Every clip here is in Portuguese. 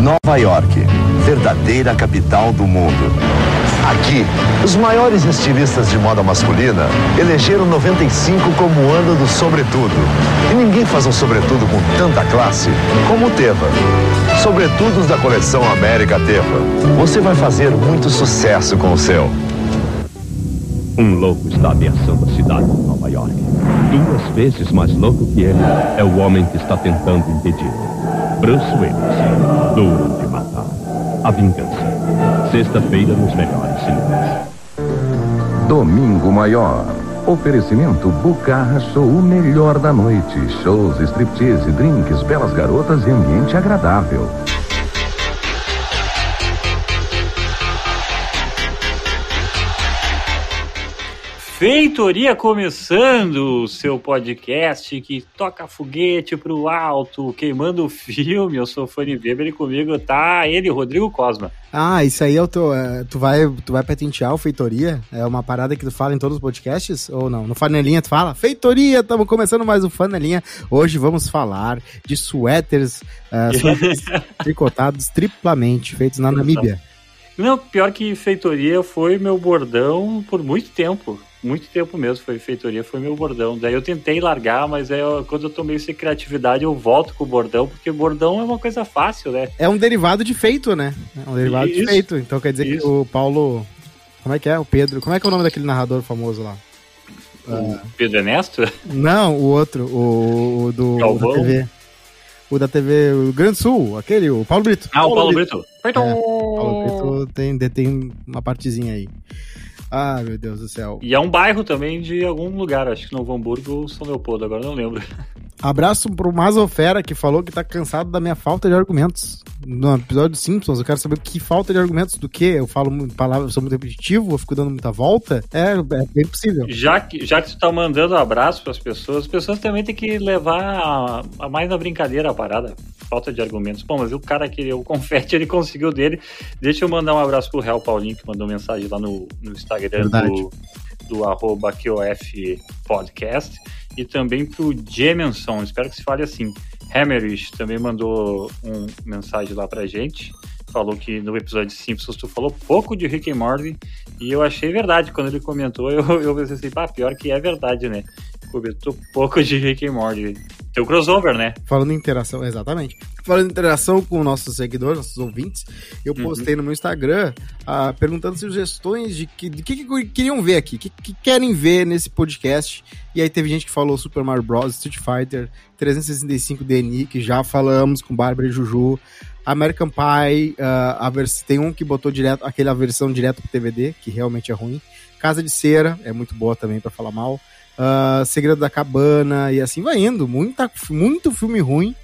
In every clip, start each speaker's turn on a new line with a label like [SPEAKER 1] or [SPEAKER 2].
[SPEAKER 1] Nova York, verdadeira capital do mundo. Aqui, os maiores estilistas de moda masculina elegeram 95 como o ano do sobretudo. E ninguém faz um sobretudo com tanta classe como o Teva. Sobretudos da coleção América Teva. Você vai fazer muito sucesso com o seu.
[SPEAKER 2] Um louco está ameaçando a cidade de Nova York. Duas vezes mais louco que ele é o homem que está tentando impedir. Bruce Willis, duro de matar. A vingança. Sexta-feira nos melhores cinemas.
[SPEAKER 3] Domingo Maior. Oferecimento Bucarra Show, o melhor da noite. Shows, striptease, drinks, belas garotas e ambiente agradável.
[SPEAKER 4] Feitoria começando o seu podcast que toca foguete pro alto, queimando o filme. Eu sou o Fanny Weber e comigo tá ele, Rodrigo Cosma.
[SPEAKER 5] Ah, isso aí o teu, é, tu vai, tu vai patentear o Feitoria? É uma parada que tu fala em todos os podcasts ou não? No Fanelinha tu fala? Feitoria, estamos começando mais o Fanelinha. Hoje vamos falar de suéteres, uh, suéteres tricotados triplamente, feitos na Namíbia.
[SPEAKER 4] Não, pior que feitoria foi meu bordão por muito tempo muito tempo mesmo, foi feitoria, foi meu bordão. Daí eu tentei largar, mas aí eu, quando eu tô meio sem criatividade, eu volto com o bordão, porque bordão é uma coisa fácil, né?
[SPEAKER 5] É um derivado de feito, né? É um derivado Isso. de feito. Então quer dizer Isso. que o Paulo. Como é que é? O Pedro. Como é que é o nome daquele narrador famoso lá?
[SPEAKER 4] O uh... Pedro Ernesto?
[SPEAKER 5] Não, o outro, o, o do da TV. O da TV, o Grande Sul, aquele, o Paulo Brito.
[SPEAKER 4] Ah, Paulo o Paulo Brito. Brito.
[SPEAKER 5] É, Paulo Brito tem, tem uma partezinha aí. Ah, meu Deus do céu.
[SPEAKER 4] E é um bairro também de algum lugar, acho que Novo Hamburgo ou São Leopoldo, agora não lembro.
[SPEAKER 5] Abraço pro Mazofera que falou que tá cansado da minha falta de argumentos. No episódio Simpsons, eu quero saber que falta de argumentos do que? Eu falo palavras, sou muito repetitivo, eu fico dando muita volta. É, é bem possível.
[SPEAKER 4] Já que, já que tu tá mandando abraço pras pessoas, as pessoas também têm que levar a, a mais na brincadeira a parada. Falta de argumentos. Bom, mas o cara que o confete ele conseguiu dele. Deixa eu mandar um abraço pro Real Paulinho que mandou mensagem lá no, no Instagram do, do arroba QOF Podcast e também pro Jemenson, espero que se fale assim. Hammerish também mandou uma mensagem lá pra gente. Falou que no episódio Simpsons tu falou pouco de Rick and Morty e eu achei verdade. Quando ele comentou, eu, eu pensei assim, pá, pior que é verdade, né? Comentou pouco de Rick and Morty. Tem o crossover, né?
[SPEAKER 5] Falando em interação, exatamente. Falando em interação com nossos seguidores, nossos ouvintes, eu uhum. postei no meu Instagram uh, perguntando sugestões de que, de que, que queriam ver aqui, o que, que querem ver nesse podcast. E aí teve gente que falou Super Mario Bros, Street Fighter, 365 DNI, que já falamos com Bárbara e Juju. American Pie, uh, a vers tem um que botou direto, aquela versão direto pro TVD, que realmente é ruim. Casa de Cera, é muito boa também para falar mal uh, Segredo da Cabana e assim vai indo. Muita, muito filme ruim.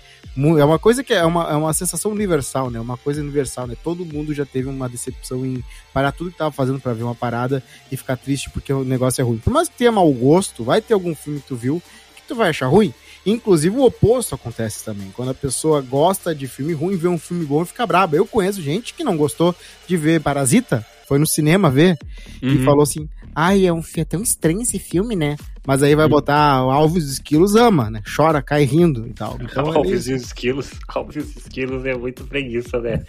[SPEAKER 5] É uma coisa que é uma, é uma sensação universal, né? Uma coisa universal, né? Todo mundo já teve uma decepção em parar tudo que tava fazendo para ver uma parada e ficar triste porque o negócio é ruim. Por mais que tenha mau gosto, vai ter algum filme que tu viu que tu vai achar ruim. Inclusive o oposto acontece também. Quando a pessoa gosta de filme ruim, vê um filme bom e fica braba. Eu conheço gente que não gostou de ver Parasita, foi no cinema ver, uhum. e falou assim: ai, é um é tão estranho esse filme, né? Mas aí vai botar Alves Esquilos ama, né? Chora, cai rindo e tal.
[SPEAKER 4] Então, Alves ele... Esquilos, Alves Esquilos é muito preguiça, né?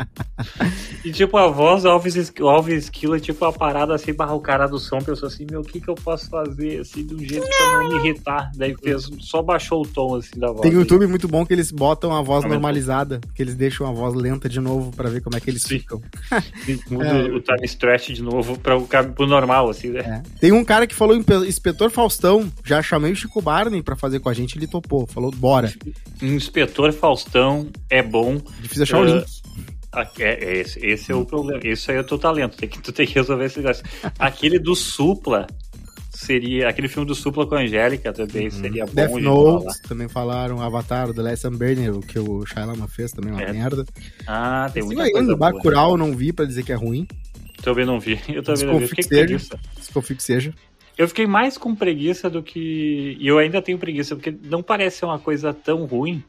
[SPEAKER 4] e tipo, a voz do Alves, Alves Esquilo é tipo uma parada assim, barra o cara do som, pensou assim, meu, o que que eu posso fazer assim, de um jeito pra não me irritar? Daí fez, só baixou o tom assim da voz.
[SPEAKER 5] Tem um YouTube muito bom que eles botam a voz normalizada, que eles deixam a voz lenta de novo pra ver como é que eles Sim. ficam.
[SPEAKER 4] Muda é. o time stretch de novo pra, pro normal, assim, né?
[SPEAKER 5] É. Tem um cara que falou em Inspetor Faustão, já chamei o Chico Barney para fazer com a gente, ele topou, falou, bora.
[SPEAKER 4] Inspetor Faustão é bom.
[SPEAKER 5] Difícil achar uh, o link.
[SPEAKER 4] É, é, esse, esse é o problema. Esse aí é o teu talento. Tem que, tu tem que resolver esse negócio. Aquele do Supla seria. Aquele filme do Supla com a Angélica também uhum. seria bom.
[SPEAKER 5] Death Note, também falaram. Avatar, The Last Burner, o que o Shyamalan fez também, uma é. merda.
[SPEAKER 4] Ah, tem muita Sim, coisa.
[SPEAKER 5] Bacurau não vi pra dizer que é ruim.
[SPEAKER 4] Também não vi. Eu também não vi. Fiquei que seja.
[SPEAKER 5] Desconfio que seja.
[SPEAKER 4] Eu fiquei mais com preguiça do que. E eu ainda tenho preguiça, porque não parece ser uma coisa tão ruim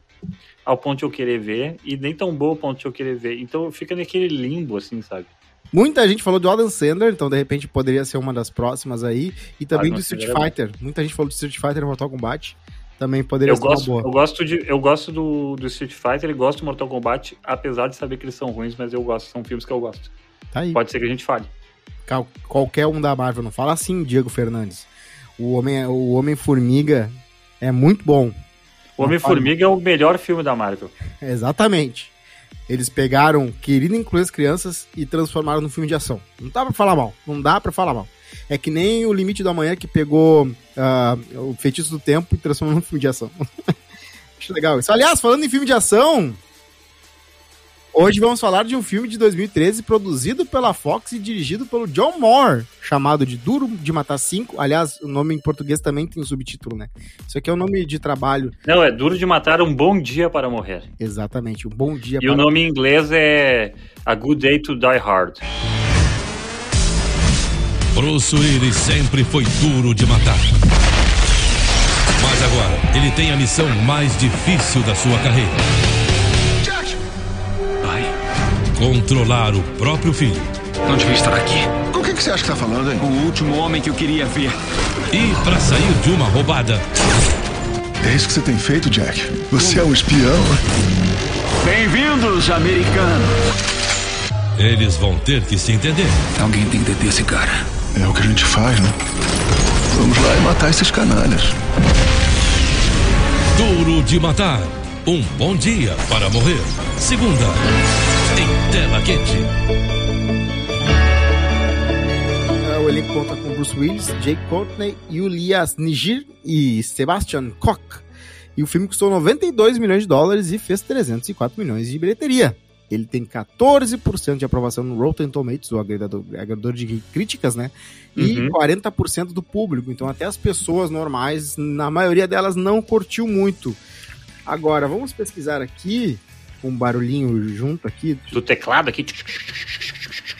[SPEAKER 4] ao ponto de eu querer ver, e nem tão boa ao ponto de eu querer ver. Então fica naquele limbo, assim, sabe?
[SPEAKER 5] Muita gente falou do Adam Sandler, então de repente poderia ser uma das próximas aí. E também Adam do Street é Fighter. Muita gente falou do Street Fighter e Mortal Kombat. também poderia
[SPEAKER 4] Eu
[SPEAKER 5] ser
[SPEAKER 4] gosto,
[SPEAKER 5] uma
[SPEAKER 4] eu
[SPEAKER 5] boa.
[SPEAKER 4] gosto, de, eu gosto do, do Street Fighter e gosto do Mortal Kombat, apesar de saber que eles são ruins, mas eu gosto, são filmes que eu gosto.
[SPEAKER 5] Tá aí.
[SPEAKER 4] Pode ser que a gente fale.
[SPEAKER 5] Qual- Qualquer um da Marvel. Não fala assim, Diego Fernandes. O Homem- o Homem-Formiga é muito bom.
[SPEAKER 4] O Homem-Formiga é o melhor filme da Marvel.
[SPEAKER 5] Exatamente. Eles pegaram Querido Incluir as Crianças e transformaram num filme de ação. Não dá pra falar mal. Não dá pra falar mal. É que nem o Limite da Manhã que pegou ah, o Feitiço do Tempo e transformou num filme de ação. Acho legal isso. Aliás, falando em filme de ação, hoje vamos falar de um filme de 2013 produzido pela Fox e dirigido pelo John Moore, chamado de Duro de Matar 5. Aliás, o nome em português também tem subtítulo, né? Isso aqui é o nome de trabalho.
[SPEAKER 4] Não, é Duro de Matar um Bom Dia para Morrer.
[SPEAKER 5] Exatamente. Um bom dia
[SPEAKER 4] E o nome em inglês é A Good Day to Die Hard.
[SPEAKER 6] Bruce Willis sempre foi duro de matar. Mas agora, ele tem a missão mais difícil da sua carreira. Controlar o próprio filho.
[SPEAKER 7] não devia estar aqui.
[SPEAKER 8] Com o que, que você acha que tá falando, hein?
[SPEAKER 7] O último homem que eu queria ver.
[SPEAKER 6] E para sair de uma roubada,
[SPEAKER 8] É isso que você tem feito, Jack? Você é um espião?
[SPEAKER 7] Bem-vindos, americano.
[SPEAKER 6] eles vão ter que se entender.
[SPEAKER 7] Alguém tem que deter esse cara.
[SPEAKER 8] É o que a gente faz, né? Vamos lá e matar esses canalhas.
[SPEAKER 6] Duro de matar. Um bom dia para morrer. Segunda, tela quente.
[SPEAKER 5] É, O elenco conta com Bruce Willis, Jake Courtney, Julias Nigir e Sebastian Koch. E o filme custou 92 milhões de dólares e fez 304 milhões de bilheteria. Ele tem 14% de aprovação no Rotten Tomatoes, o agregador, agregador de críticas, né? E
[SPEAKER 4] Uhum.
[SPEAKER 5] 40% do público. Então até as pessoas normais, na maioria delas, não curtiu muito. Agora, vamos pesquisar aqui, com um barulhinho junto aqui,
[SPEAKER 4] Do teclado aqui.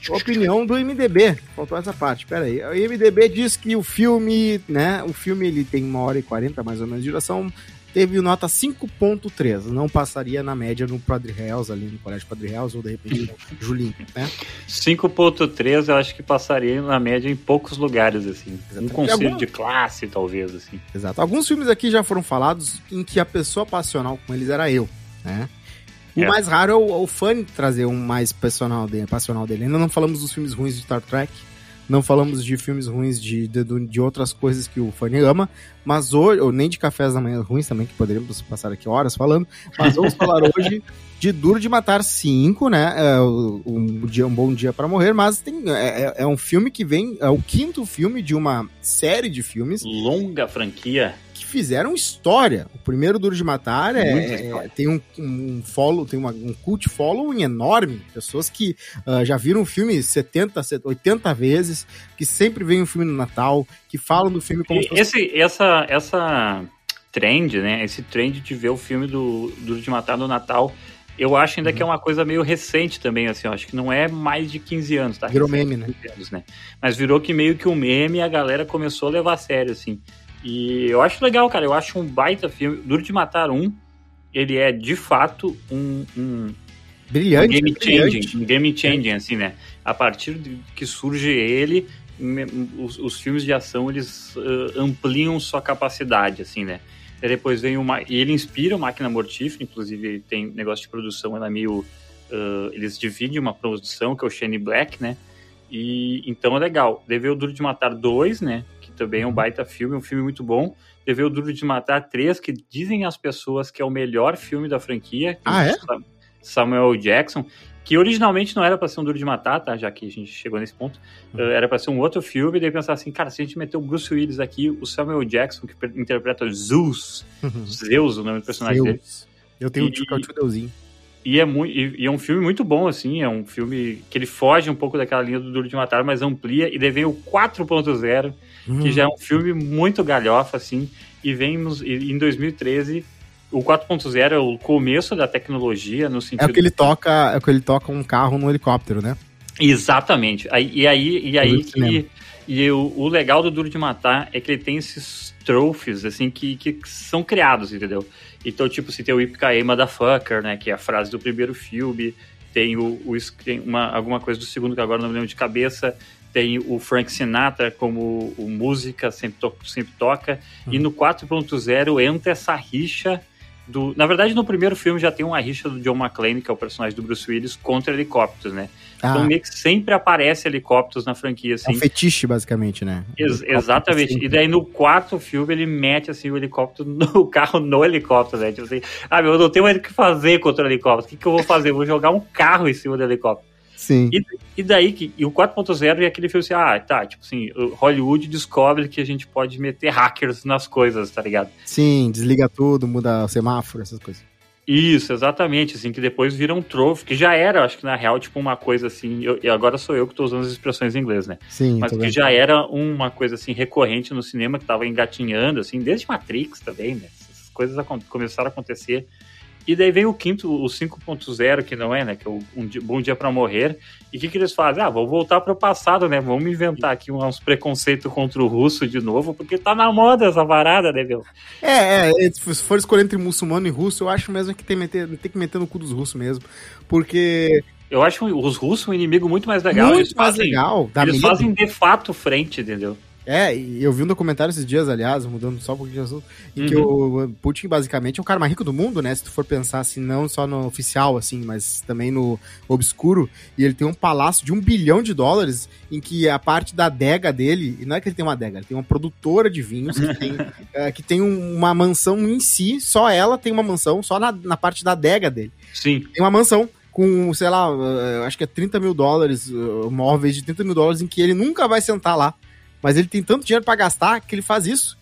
[SPEAKER 5] Opinião do MDB. Faltou essa parte. Pera aí. O MDB diz que o filme, né? O filme ele tem uma hora e quarenta mais ou menos de duração. Teve nota 5.3. Não passaria na média no Padre Reals, ali no Colégio Padre Reals, ou de repente no Julinho, né?
[SPEAKER 4] 5.3 eu acho que passaria na média em poucos lugares, assim. Um
[SPEAKER 5] Exatamente.
[SPEAKER 4] conselho
[SPEAKER 5] Algum-
[SPEAKER 4] de classe, talvez, assim.
[SPEAKER 5] Exato. Alguns filmes aqui já foram falados em que a pessoa passional com eles era eu, né? O
[SPEAKER 4] É.
[SPEAKER 5] mais raro é o, o fã trazer um mais passional dele, passional dele. Ainda não falamos dos filmes ruins de Star Trek, não falamos de filmes ruins de, de, de outras coisas que o fã ama, mas hoje, ou nem de cafés da manhã ruins também, que poderíamos passar aqui horas falando, mas vamos falar hoje de Duro de Matar 5, né? É, um, dia, um bom dia para morrer, mas tem, é, é- é um filme que vem, é o quinto filme de uma série de filmes
[SPEAKER 4] Longa franquia.
[SPEAKER 5] Que fizeram história. O primeiro Duro de Matar é, é- tem um, um follow, tem uma, um cult following enorme. Pessoas que ah, já viram o filme 70, 80 vezes, que sempre veem o filme no Natal, que falam do filme como
[SPEAKER 4] E
[SPEAKER 5] se fosse
[SPEAKER 4] esse, essa, essa trend, né? Esse trend de ver o filme do Duro de Matar no Natal, eu acho ainda que
[SPEAKER 5] Uhum.
[SPEAKER 4] é uma coisa meio recente também, assim. Eu acho que não é mais de 15 anos, tá?
[SPEAKER 5] Virou meme, né?
[SPEAKER 4] 15 anos, né? Mas virou que meio que um meme e a galera começou a levar a sério, assim. E eu acho legal, cara. Eu acho um baita filme. Duro de Matar um, ele é de fato um, um,
[SPEAKER 5] brilhante.
[SPEAKER 4] game
[SPEAKER 5] é brilhante.
[SPEAKER 4] changing, um game changing, assim, né? A partir de que surge ele, os, os filmes de ação eles ah, ampliam sua capacidade, assim, né? E depois vem uma e ele inspira o Máquina Mortífera, inclusive tem negócio de produção, ela é meio ah, eles dividem uma produção que é o Shane Black, né? E então é legal. Deve o Duro de Matar 2, né? Também é um baita filme, um filme muito bom. Deve o Duro de Matar 3, que dizem as pessoas que é o melhor filme da franquia.
[SPEAKER 5] Ah, é?
[SPEAKER 4] Samuel Jackson, que originalmente não era pra ser um Duro de Matar, tá? Já que a gente chegou nesse ponto.
[SPEAKER 5] Uhum.
[SPEAKER 4] Uh, era pra ser um outro filme, e daí pensar assim, cara, se a gente meter o Bruce Willis aqui, o Samuel Jackson, que interpreta Zeus, Zeus, o nome do personagem dele.
[SPEAKER 5] Deus. Eu tenho
[SPEAKER 4] E-
[SPEAKER 5] o é o tio Deusinho.
[SPEAKER 4] E é, muito, e, e é um filme muito bom, assim, é um filme que ele foge um pouco daquela linha do Duro de Matar, mas amplia, e daí vem o 4.0,
[SPEAKER 5] Uhum.
[SPEAKER 4] que já é um filme muito galhofa, assim, e vem nos- e em 2013, o 4.0 é o começo da tecnologia, no
[SPEAKER 5] É
[SPEAKER 4] sentido...
[SPEAKER 5] o que ele toca, é o que ele toca um carro no helicóptero, né?
[SPEAKER 4] Exatamente. Aí, e aí, e aí que, e o, o legal do Duro de Matar é que ele tem esses trophies, assim, que, que são criados, entendeu? Então, tipo, se tem o Ipkae Motherfucker, né, que é a frase do primeiro filme, tem o, o tem uma, alguma coisa do segundo que agora não me lembro de cabeça, tem o Frank Sinatra como o música, sempre, to sempre toca, e no 4.0 entra essa rixa do... Na verdade, no primeiro filme já tem uma rixa do John McClane, que é o personagem do Bruce Willis, contra helicópteros, né? Então
[SPEAKER 5] Ah.
[SPEAKER 4] meio que sempre aparece helicópteros na franquia,
[SPEAKER 5] É
[SPEAKER 4] assim.
[SPEAKER 5] um fetiche, basicamente, né?
[SPEAKER 4] Ex- exatamente. E daí no quarto filme ele mete assim o helicóptero no carro no helicóptero, né? Tipo assim, ah, meu, eu não tenho mais o que fazer contra o helicóptero. O que, que eu vou fazer? Eu vou jogar um carro em cima do helicóptero.
[SPEAKER 5] Sim.
[SPEAKER 4] E, e daí que e o 4.0 é aquele filme assim, ah, tá, tipo assim, Hollywood descobre que a gente pode meter hackers nas coisas, tá ligado?
[SPEAKER 5] Sim, desliga tudo, muda o semáforo, essas coisas.
[SPEAKER 4] Isso, exatamente, assim, que depois vira um trove, que já era, acho que na real, tipo, uma coisa assim, eu- e agora sou eu que tô usando as expressões em inglês, né?
[SPEAKER 5] Sim,
[SPEAKER 4] mas que
[SPEAKER 5] vendo.
[SPEAKER 4] já era uma coisa assim recorrente no cinema que tava engatinhando assim desde Matrix também né essas coisas começaram a acontecer e daí veio o quinto o 5.0 que não é né? Que é o um dia, bom dia para morrer. E o que que eles fazem? Ah vou voltar para o passado né? Vamos inventar aqui uns preconceitos contra o russo de novo porque tá na moda essa parada né meu?
[SPEAKER 5] É, é, se for escolher entre muçulmano e russo, eu acho mesmo que tem, meter, tem que meter no cu dos russos mesmo. Porque
[SPEAKER 4] eu acho os russos um inimigo muito mais legal.
[SPEAKER 5] Muito
[SPEAKER 4] eles
[SPEAKER 5] mais
[SPEAKER 4] fazem,
[SPEAKER 5] legal.
[SPEAKER 4] Eles fazem de fato frente entendeu
[SPEAKER 5] É, e eu vi um documentário esses dias, aliás, mudando só um pouquinho de assunto, em que
[SPEAKER 4] Uhum.
[SPEAKER 5] o Putin basicamente é o cara mais rico do mundo, né? Se tu for pensar assim, não só no oficial, assim, mas também no obscuro. E ele tem um palácio de um bilhão de dólares, em que a parte da adega dele, e não é que ele tem uma adega, ele tem uma produtora de vinhos que tem, eh, que tem um- uma mansão em si, só ela tem uma mansão, só na, na parte da adega dele.
[SPEAKER 4] sim
[SPEAKER 5] Tem uma mansão com, sei lá, eh, acho que é 30 mil dólares, eh, móveis de 30 mil dólares, em que ele nunca vai sentar lá. Mas ele tem tanto dinheiro pra gastar que ele faz isso.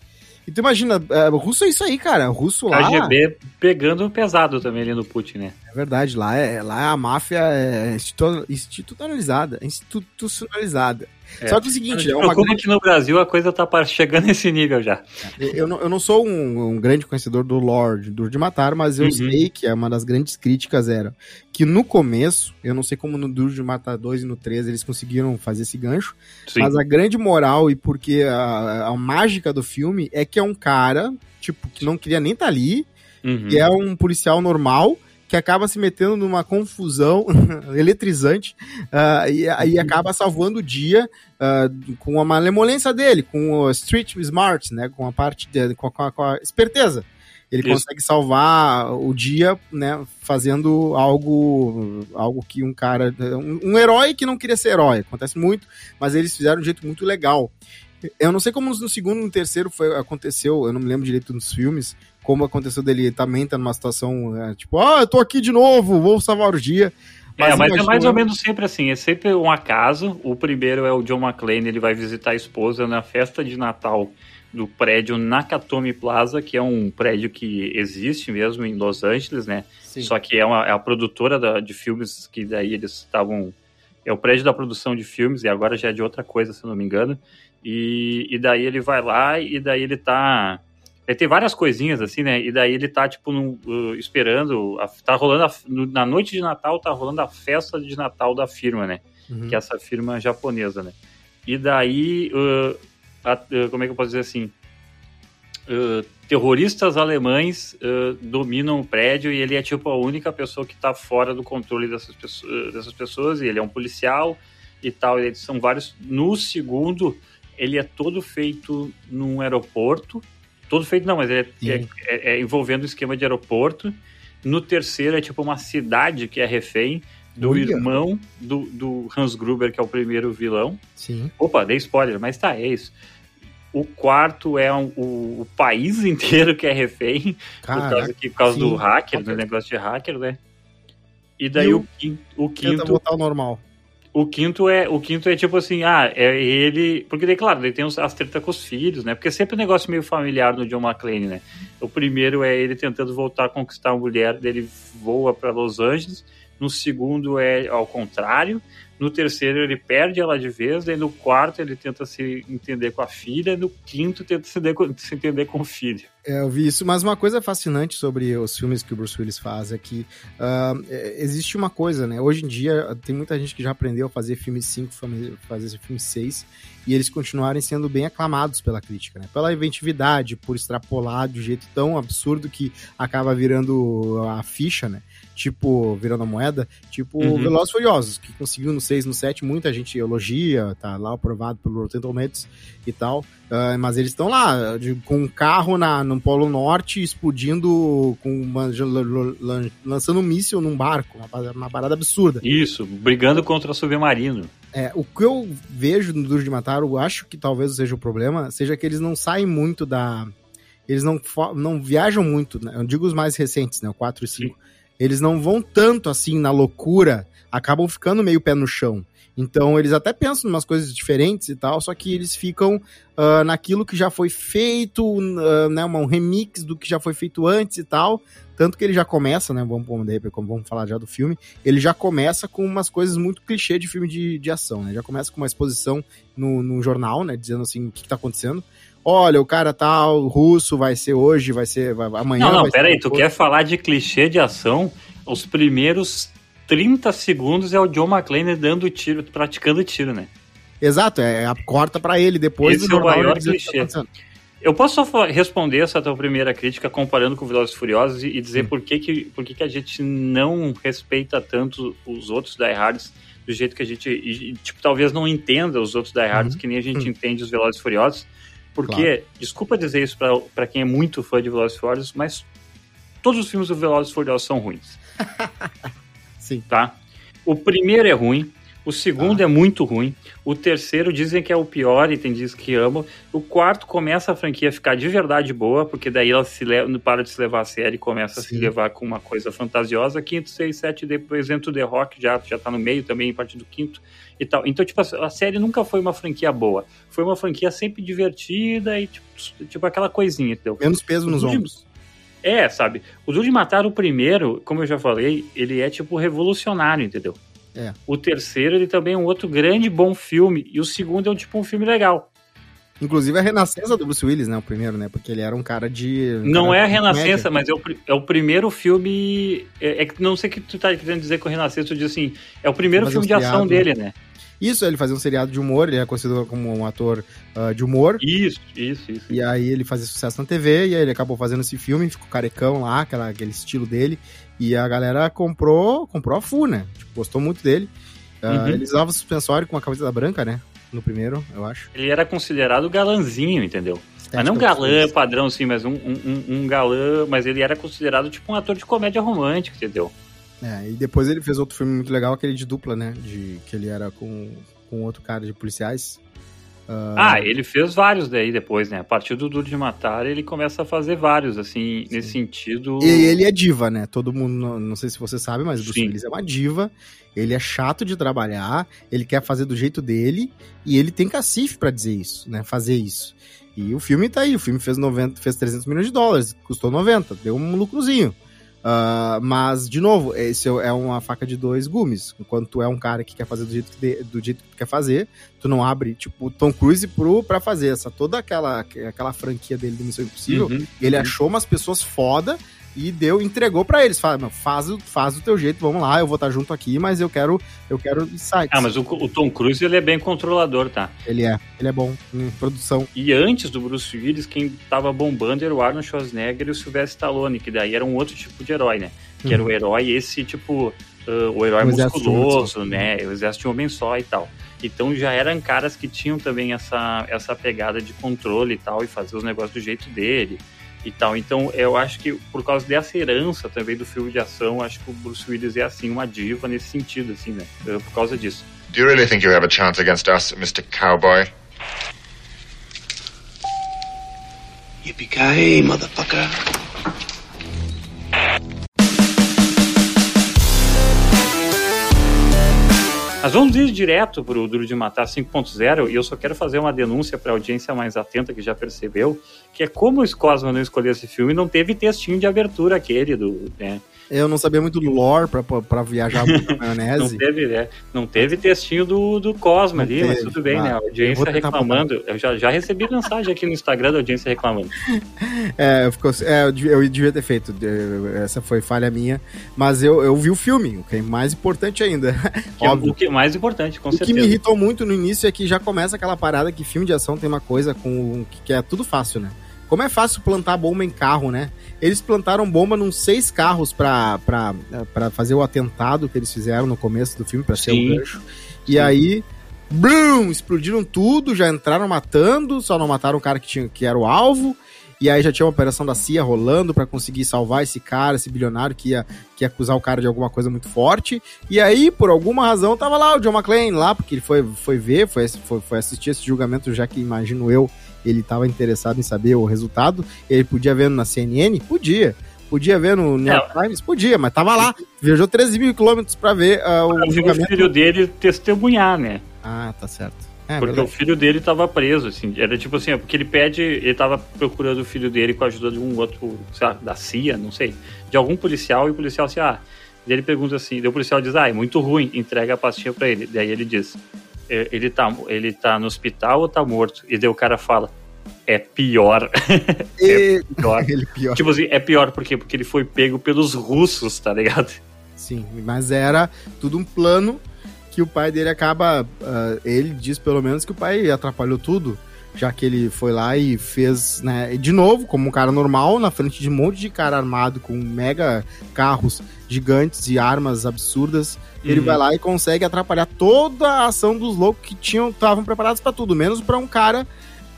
[SPEAKER 5] Então imagina, eh, o russo é isso aí, cara. O russo lá.
[SPEAKER 4] KGB pegando pesado também ali no Putin né
[SPEAKER 5] É verdade, lá, é, lá a máfia é institu- institucionalizada. Institucionalizada.
[SPEAKER 4] É.
[SPEAKER 5] Só que é o seguinte, é uma grande-
[SPEAKER 4] que no Brasil a coisa tá chegando nesse nível já.
[SPEAKER 5] eu, não, eu não sou um, um grande conhecedor do Lord, Duro de Matar, mas eu
[SPEAKER 4] Uhum.
[SPEAKER 5] sei que é uma das grandes críticas era que no começo, eu não sei como no Duro de Matar 2 e no 3 eles conseguiram fazer esse gancho,
[SPEAKER 4] Sim.
[SPEAKER 5] Mas a grande moral e porque a, a mágica do filme é que é um cara, tipo, que não queria nem estar ali,
[SPEAKER 4] Uhum.
[SPEAKER 5] que é um policial normal, que acaba se metendo numa confusão eletrizante ah, e aí acaba salvando o dia ah, com a malemolência dele, com o street smart, né, com a parte de, com, a, com a- com a esperteza. Ele
[SPEAKER 4] Isso.
[SPEAKER 5] consegue salvar o dia, né, fazendo algo, algo que um cara, um, um herói que não queria ser herói. Acontece muito, mas eles fizeram de um jeito muito legal. Eu não sei como no segundo e no terceiro foi, aconteceu, eu não me lembro direito dos filmes, como aconteceu dele também tá numa situação, é, tipo, ah, eu tô aqui de novo, vou salvar o dia.
[SPEAKER 4] é, mas é mais ou menos sempre assim, é sempre um acaso. O primeiro é o John McClane, ele vai visitar a esposa na festa de Natal do prédio Nakatomi Plaza, que é um prédio que existe mesmo em Los Angeles, né? Só que é, uma, é a produtora da- de filmes que daí eles estavam. É o prédio da produção de filmes, e agora já é de outra coisa, se eu não me engano. E, e daí ele vai lá e daí ele tá. Ele tem várias coisinhas assim, né? E daí ele tá, tipo, num, uh, esperando. a- tá rolando. a- no- na noite de Natal, tá rolando a festa de Natal da firma, né?
[SPEAKER 5] Uhum.
[SPEAKER 4] Que é essa firma japonesa, né? E daí. uh, a- uh, como é que eu posso dizer assim? Uh, terroristas alemães uh, dominam o prédio e ele é tipo a única pessoa que tá fora do controle dessas pessoas, dessas pessoas e ele é um policial e tal. E eles são vários. No segundo, ele é todo feito num aeroporto. Todo feito não, mas ele é, é, é- é envolvendo o esquema de aeroporto. No terceiro é tipo uma cidade que é refém do
[SPEAKER 5] Olha.
[SPEAKER 4] irmão do, do Hans Gruber, que é o primeiro vilão.
[SPEAKER 5] Sim.
[SPEAKER 4] Opa, dei spoiler, mas tá, é isso. O quarto é um- o, o país inteiro que é refém, por causa, que, por causa do hacker, do negócio de hacker, né? E daí
[SPEAKER 5] E
[SPEAKER 4] o,
[SPEAKER 5] o-
[SPEAKER 4] quin- o
[SPEAKER 5] tenta
[SPEAKER 4] quinto,
[SPEAKER 5] voltar ao normal.
[SPEAKER 4] O quinto é o quinto é tipo assim, ah, é ele, porque daí claro, ele tem as treta com os filhos, né? Porque é sempre um negócio meio familiar no John McClane, né? O primeiro é ele tentando voltar a conquistar a mulher, daí ele voa para Los Angeles. No segundo é ao contrário. No terceiro ele perde ela de vez, daí no quarto ele tenta se entender com a filha, no quinto tenta se, entender com- se entender com o filho.
[SPEAKER 5] É, eu vi isso, mas uma coisa fascinante sobre os filmes que o Bruce Willis faz é que é, existe uma coisa, né? Hoje em dia tem muita gente que já aprendeu a fazer filme 5, fazer filme 6, e eles continuarem sendo bem aclamados pela crítica, né? Pela inventividade, por extrapolar de um jeito tão absurdo que acaba virando a ficha, né? Tipo, virando a moeda, tipo
[SPEAKER 4] Uhum.
[SPEAKER 5] Velozes Furiosos, que conseguiu no 6, no 7, muita gente elogia, tá lá aprovado pelo Rotten Tomatoes e tal, ah, mas eles estão lá, de- com um carro na, no Polo Norte, explodindo, com uma, lan- lançando um míssil num barco, uma, parada- uma parada absurda.
[SPEAKER 4] Isso, brigando contra o submarino.
[SPEAKER 5] É, o que eu vejo no Duro de Matar, eu acho que talvez seja o problema, seja que eles não saem muito da. Eles não, não viajam muito, né? eu digo os mais recentes, né? O 4 e 5. Eles não vão tanto assim na loucura, acabam ficando meio pé no chão. Então eles até pensam em umas coisas diferentes e tal, só que eles ficam ah, naquilo que já foi feito, ah, né? Um remix do que já foi feito antes e tal. Tanto que ele já começa, né? Vamos, vamos, falar já do filme, ele já começa com umas coisas muito clichê de filme de, de ação, né? Já começa com uma exposição no, no jornal, né? Dizendo assim, o que, que tá acontecendo. Olha, o cara tal, russo, vai ser hoje, vai ser vai- amanhã.
[SPEAKER 4] Não, não, peraí, tu quer falar de clichê de ação? Os primeiros 30 segundos é o John McClane dando tiro, praticando tiro, né?
[SPEAKER 5] Exato, é, é- corta pra ele depois
[SPEAKER 4] Esse
[SPEAKER 5] do
[SPEAKER 4] é o maior
[SPEAKER 5] tá
[SPEAKER 4] clichê.
[SPEAKER 5] acontecendo.
[SPEAKER 4] Eu posso só responder essa tua primeira crítica comparando com Velozes e Furiosos e, dizer por, que, que, por que, que a gente não respeita tanto os outros Die Hards do jeito que a gente, e, tipo, talvez não entenda os outros Die Hards
[SPEAKER 5] Uhum.
[SPEAKER 4] que nem a gente
[SPEAKER 5] Uhum.
[SPEAKER 4] entende os Velozes Furiosos, porque,
[SPEAKER 5] Claro.
[SPEAKER 4] desculpa dizer isso pra, pra quem é muito fã de Velozes e Furiosos, mas todos os filmes do Velozes e Furiosos são ruins,
[SPEAKER 5] Sim.
[SPEAKER 4] tá? O primeiro é ruim, o segundo
[SPEAKER 5] Tá.
[SPEAKER 4] é muito ruim, o terceiro dizem que é o pior e tem diz que amam, o quarto começa a franquia a ficar de verdade boa, porque daí ela se leva, para de se levar a sério e começa a se
[SPEAKER 5] Sim.
[SPEAKER 4] levar com uma coisa fantasiosa. Quinto, seis, sete, depois entra o The Rock, já, já tá no meio também, a partir do quinto e tal. Então, tipo, a a série nunca foi uma franquia boa. Foi uma franquia sempre divertida e, tipo, tipo aquela coisinha, entendeu?
[SPEAKER 5] Menos peso nos
[SPEAKER 4] Os últimos-
[SPEAKER 5] ombros.
[SPEAKER 4] É, sabe? O Duro de Matar, o primeiro, como eu já falei, ele é tipo revolucionário, entendeu?
[SPEAKER 5] É.
[SPEAKER 4] O terceiro, ele também é um outro grande bom filme. E o segundo é um tipo um filme legal.
[SPEAKER 5] Inclusive a renascença do Bruce Willis, né? O primeiro, né? Porque ele era um cara de. um
[SPEAKER 4] Não
[SPEAKER 5] cara
[SPEAKER 4] é a Renascença,
[SPEAKER 5] comédia.
[SPEAKER 4] mas é o, é o primeiro filme. É, é que não sei o que tu tá querendo dizer com Renascença, tu diz assim, é o primeiro
[SPEAKER 5] Fazer
[SPEAKER 4] filme de ação
[SPEAKER 5] seriado,
[SPEAKER 4] dele, né?
[SPEAKER 5] Isso, ele fazia um seriado de humor, ele é conhecido como um ator ah, de humor.
[SPEAKER 4] Isso, isso, isso.
[SPEAKER 5] E aí ele fazia sucesso na TV, e aí ele acabou fazendo esse filme, ficou carecão lá, aquela, aquele estilo dele. E a galera comprou, comprou a full, né? Tipo, gostou muito dele. Ah,
[SPEAKER 4] Uhum.
[SPEAKER 5] Ele usava suspensório com a camiseta branca, né? No primeiro, eu acho.
[SPEAKER 4] Ele era considerado galanzinho, entendeu? Mas não
[SPEAKER 5] Estética
[SPEAKER 4] galã padrão, assim, mas um, um- um galã, mas ele era considerado tipo um ator de comédia romântica, entendeu?
[SPEAKER 5] É, e depois ele fez outro filme muito legal, aquele de dupla, né? De, que ele era com, com outro cara de policiais.
[SPEAKER 4] Ah, ele fez vários daí depois, né? A partir do Duro de Matar, ele começa a fazer vários, assim, nesse sentido.
[SPEAKER 5] E ele é diva, né? Todo mundo, não, sei se você sabe, mas o Bruce
[SPEAKER 4] Sim.
[SPEAKER 5] Willis é uma diva. Ele é chato de trabalhar, ele quer fazer do jeito dele e ele tem cacife pra dizer isso, né? Fazer isso. E o filme tá aí, o filme fez 90, fez 300 milhões de dólares, custou 90, deu um lucrozinho. Ah, mas, de novo, esse é uma faca de dois gumes. Enquanto tu é um cara que quer fazer do jeito que, de- do jeito que tu quer fazer, tu não abre, tipo, Tom Cruise pro, pra fazer essa, toda aquela, aquela franquia dele do Missão Impossível.
[SPEAKER 4] Uhum,
[SPEAKER 5] Ele
[SPEAKER 4] uhum.
[SPEAKER 5] achou umas pessoas foda e deu, entregou pra eles. Fala, "Meu, faz, o- faz do teu jeito, vamos lá, eu vou estar junto aqui, mas eu quero, eu quero insights.
[SPEAKER 4] Ah, mas o, o Tom Cruise, ele é bem controlador, tá?
[SPEAKER 5] Ele é, ele é bom em produção.
[SPEAKER 4] E antes do Bruce Willis, quem tava bombando era o Arnold Schwarzenegger e o Sylvester Stallone, que daí era um outro tipo de herói, né? Que era o herói esse, tipo, ah, o herói
[SPEAKER 5] O
[SPEAKER 4] musculoso, né? O exército de um homem só e tal. Então já eram caras que tinham também essa, essa pegada de controle e tal, e fazer os negócios do jeito dele e tal. Então eu acho que por causa dessa herança também do filme de ação, acho que o Bruce Willis é assim, uma diva nesse sentido, assim, né? Ah, Por causa disso.
[SPEAKER 9] Do you really think you have a chance against us, Mr. Cowboy?
[SPEAKER 7] Yippee-ki-yay, motherfucker.
[SPEAKER 4] Mas vamos ir direto pro Duro de Matar 5.0 e eu só quero fazer uma denúncia para a audiência mais atenta que já percebeu, que é como o Cosma não escolheu esse filme não teve textinho de abertura aquele do, né?
[SPEAKER 5] Eu não sabia muito do lore pra, pra, pra viajar muito na
[SPEAKER 4] Não
[SPEAKER 5] maionese.
[SPEAKER 4] teve, né? Não teve textinho do, do Cosma
[SPEAKER 5] Não
[SPEAKER 4] ali, mas
[SPEAKER 5] teve,
[SPEAKER 4] tudo bem, né? A
[SPEAKER 5] Eu
[SPEAKER 4] audiência
[SPEAKER 5] tentar
[SPEAKER 4] reclamando. Eu já, já recebi mensagem aqui no Instagram da audiência reclamando.
[SPEAKER 5] É, ficou, é, eu devia- eu devia ter feito. é, Essa foi falha minha. Mas eu, eu vi o filme, o que é mais importante ainda.
[SPEAKER 4] Que é
[SPEAKER 5] Óbvio.
[SPEAKER 4] o que é mais importante, com
[SPEAKER 5] O que
[SPEAKER 4] certeza.
[SPEAKER 5] me irritou muito no início é que já começa aquela parada que filme de ação tem uma coisa com que- que é tudo fácil, né? Como é fácil plantar bomba em carro, né? Eles plantaram bomba num seis carros pra fazer o atentado que eles fizeram no começo do filme, pra ser
[SPEAKER 4] Sim.
[SPEAKER 5] o gancho. E aí, blum, explodiram tudo, já entraram matando, só não mataram o cara que, tinha, que era o alvo. E aí já tinha uma operação da CIA rolando pra conseguir salvar esse cara, esse bilionário que ia, que ia acusar o cara de alguma coisa muito forte. E aí, por alguma razão, tava lá o John McClane lá, porque ele foi, foi ver, foi, foi, foi assistir esse julgamento, já que imagino eu, ele estava interessado em saber o resultado. Ele podia ver na CNN? Podia. Podia ver no New York Times? Podia, mas tava lá. Viajou 13 mil quilômetros pra ver uh, o
[SPEAKER 4] ver o
[SPEAKER 5] julgamento.
[SPEAKER 4] filho dele testemunhar, né?
[SPEAKER 5] Ah, tá certo. É,
[SPEAKER 4] porque
[SPEAKER 5] verdade.
[SPEAKER 4] o filho dele tava preso, assim. Era tipo assim, é porque ele pede, ele tava procurando o filho dele com a ajuda de um outro, sei lá, da CIA, não sei, de algum policial, e o policial assim, ah, daí ele pergunta assim, daí o policial diz, ah, é muito ruim, entrega a pastinha pra ele. Daí ele diz, "É, ele tá, ele tá no hospital ou tá morto? E daí o cara fala, é pior. É pior.
[SPEAKER 5] Ele pior.
[SPEAKER 4] Tipo assim, é pior por quê? Porque ele foi pego pelos russos, tá ligado?
[SPEAKER 5] Sim, mas era tudo um plano que o pai dele acaba. ah, ele diz pelo menos que o pai atrapalhou tudo, já que ele foi lá e fez, né? De novo, como um cara normal, na frente de um monte de cara armado com mega carros gigantes e armas absurdas. Ele
[SPEAKER 4] Uhum.
[SPEAKER 5] vai lá e consegue atrapalhar toda a ação dos loucos que tinham estavam preparados pra tudo, menos pra um cara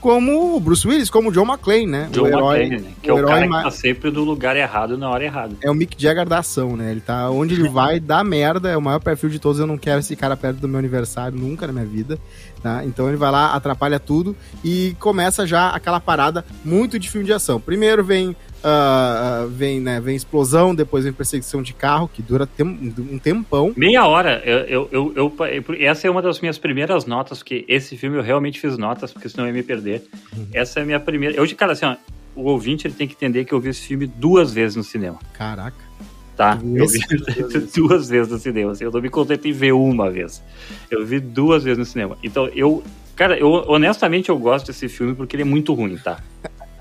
[SPEAKER 5] como o Bruce Willis, como o John McClane, né?
[SPEAKER 4] John
[SPEAKER 5] o herói,
[SPEAKER 4] McClane, né? Que é o
[SPEAKER 5] herói
[SPEAKER 4] cara que tá sempre no lugar errado na hora errada.
[SPEAKER 5] é o Mick Jagger da ação, né? Ele tá onde ele vai, dá merda, é o maior perfil de todos. Eu não quero esse cara perto do meu aniversário nunca na minha vida, tá? Então ele vai lá, atrapalha tudo e começa já aquela parada muito de filme de ação. Primeiro vem ah, vem, né, vem explosão, depois vem perseguição de carro, que dura tem- um tempão.
[SPEAKER 4] Meia hora, eu, eu, eu, eu- essa é uma das minhas primeiras notas, porque esse filme eu realmente fiz notas, porque senão eu ia me perder.
[SPEAKER 5] Uhum.
[SPEAKER 4] Essa é a minha primeira. Eu, cara, assim, ó, o ouvinte ele tem que entender que eu vi esse filme duas vezes no cinema,
[SPEAKER 5] Caraca.
[SPEAKER 4] tá? Eu vi
[SPEAKER 5] duas vezes?
[SPEAKER 4] no cinema, assim, eu não me contento em ver uma vez. Eu vi duas vezes no cinema. Então, eu, cara, eu honestamente eu gosto desse filme porque ele é muito ruim, tá?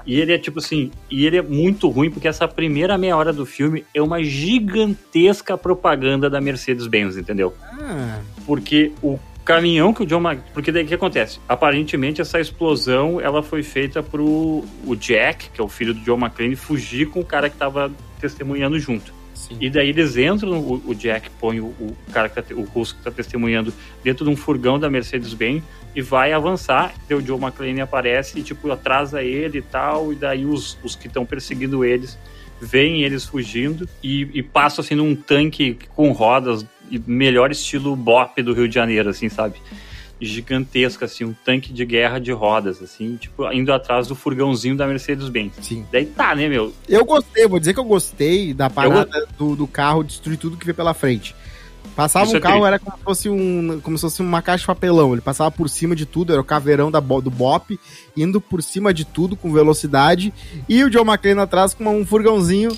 [SPEAKER 4] E ele é tipo assim, e ele é muito ruim porque essa primeira meia hora do filme é uma gigantesca propaganda da Mercedes-Benz, entendeu?
[SPEAKER 5] Ah,
[SPEAKER 4] porque o caminhão que o John Mc... porque daí o que acontece? Aparentemente essa explosão ela foi feita pro o Jack que é o filho do John McClane fugir com o cara que tava testemunhando junto
[SPEAKER 5] sim.
[SPEAKER 4] e daí eles entram o, o Jack põe o, o cara que tá, o russo que tá testemunhando dentro de um furgão da Mercedes-Benz e vai avançar daí o John McClane aparece e tipo atrasa ele e tal e daí os, os que estão perseguindo eles veem eles fugindo e, e passam assim num tanque com rodas melhor estilo Bop do Rio de Janeiro, assim, sabe? Gigantesco, assim, um tanque de guerra de rodas, assim, tipo, indo atrás do furgãozinho da Mercedes-Benz.
[SPEAKER 5] Sim.
[SPEAKER 4] Daí tá, né, meu?
[SPEAKER 5] Eu gostei, vou dizer que eu gostei da parada do, do carro destruir tudo que vê pela frente. Passava
[SPEAKER 4] Isso
[SPEAKER 5] um
[SPEAKER 4] é
[SPEAKER 5] carro,
[SPEAKER 4] triste.
[SPEAKER 5] era como se fosse um, como se fosse uma caixa de papelão. Ele passava por cima de tudo, era o caveirão da, do Bop, indo por cima de tudo com velocidade. E o John McClane atrás com um furgãozinho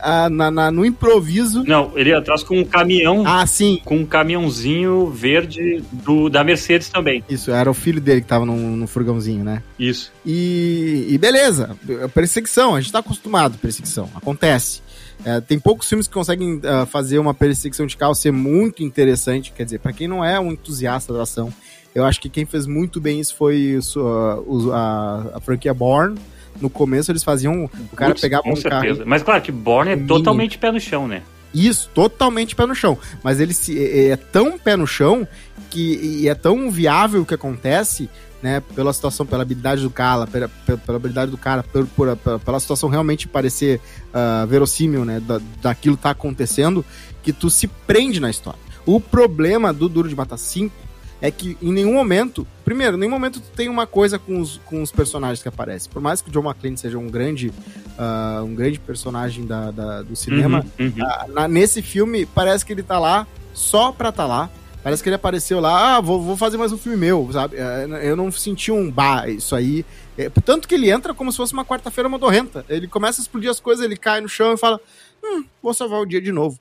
[SPEAKER 5] ah, na, na- no improviso.
[SPEAKER 4] Não, ele ia atrás com um caminhão,
[SPEAKER 5] Ah, sim.
[SPEAKER 4] com um caminhãozinho verde do, da Mercedes também.
[SPEAKER 5] Isso, era o filho dele que tava no, no furgãozinho, né?
[SPEAKER 4] Isso.
[SPEAKER 5] E, e beleza, perseguição, a gente tá acostumado perseguição, acontece. É, tem poucos filmes que conseguem ah, fazer uma perseguição de carro ser muito interessante, quer dizer, pra quem não é um entusiasta da ação, eu acho que quem fez muito bem isso foi o su- a, a- a franquia Bourne. No começo eles faziam, o cara
[SPEAKER 4] Putz,
[SPEAKER 5] pegava
[SPEAKER 4] com
[SPEAKER 5] um
[SPEAKER 4] certeza.
[SPEAKER 5] carro,
[SPEAKER 4] Mas claro que Borne é
[SPEAKER 5] Mini.
[SPEAKER 4] totalmente pé no chão, né?
[SPEAKER 5] isso, totalmente pé no chão, mas ele se, é, é tão pé no chão que e é tão viável o que acontece né, pela situação, pela habilidade do cara, pela, pela, pela habilidade do cara, por, por- pela, pela situação realmente parecer ah, verossímil, né, da, daquilo tá acontecendo, que tu se prende na história. O problema do Duro de Matar 5 é que em nenhum momento, primeiro, em nenhum momento tu tem uma coisa com os, com os personagens que aparecem. Por mais que o John McClane seja um grande, ah, um grande personagem da, da- do cinema,
[SPEAKER 4] Uhum, uhum.
[SPEAKER 5] ah, na- nesse filme, parece que ele tá lá só pra tá lá. Parece que ele apareceu lá, ah, vou, vou fazer mais um filme meu, sabe? É, Eu não senti um bah, isso aí. É, tanto que ele entra como se fosse uma quarta-feira modorrenta. Ele começa a explodir as coisas, ele cai no chão e fala: Hum, vou salvar o dia de novo.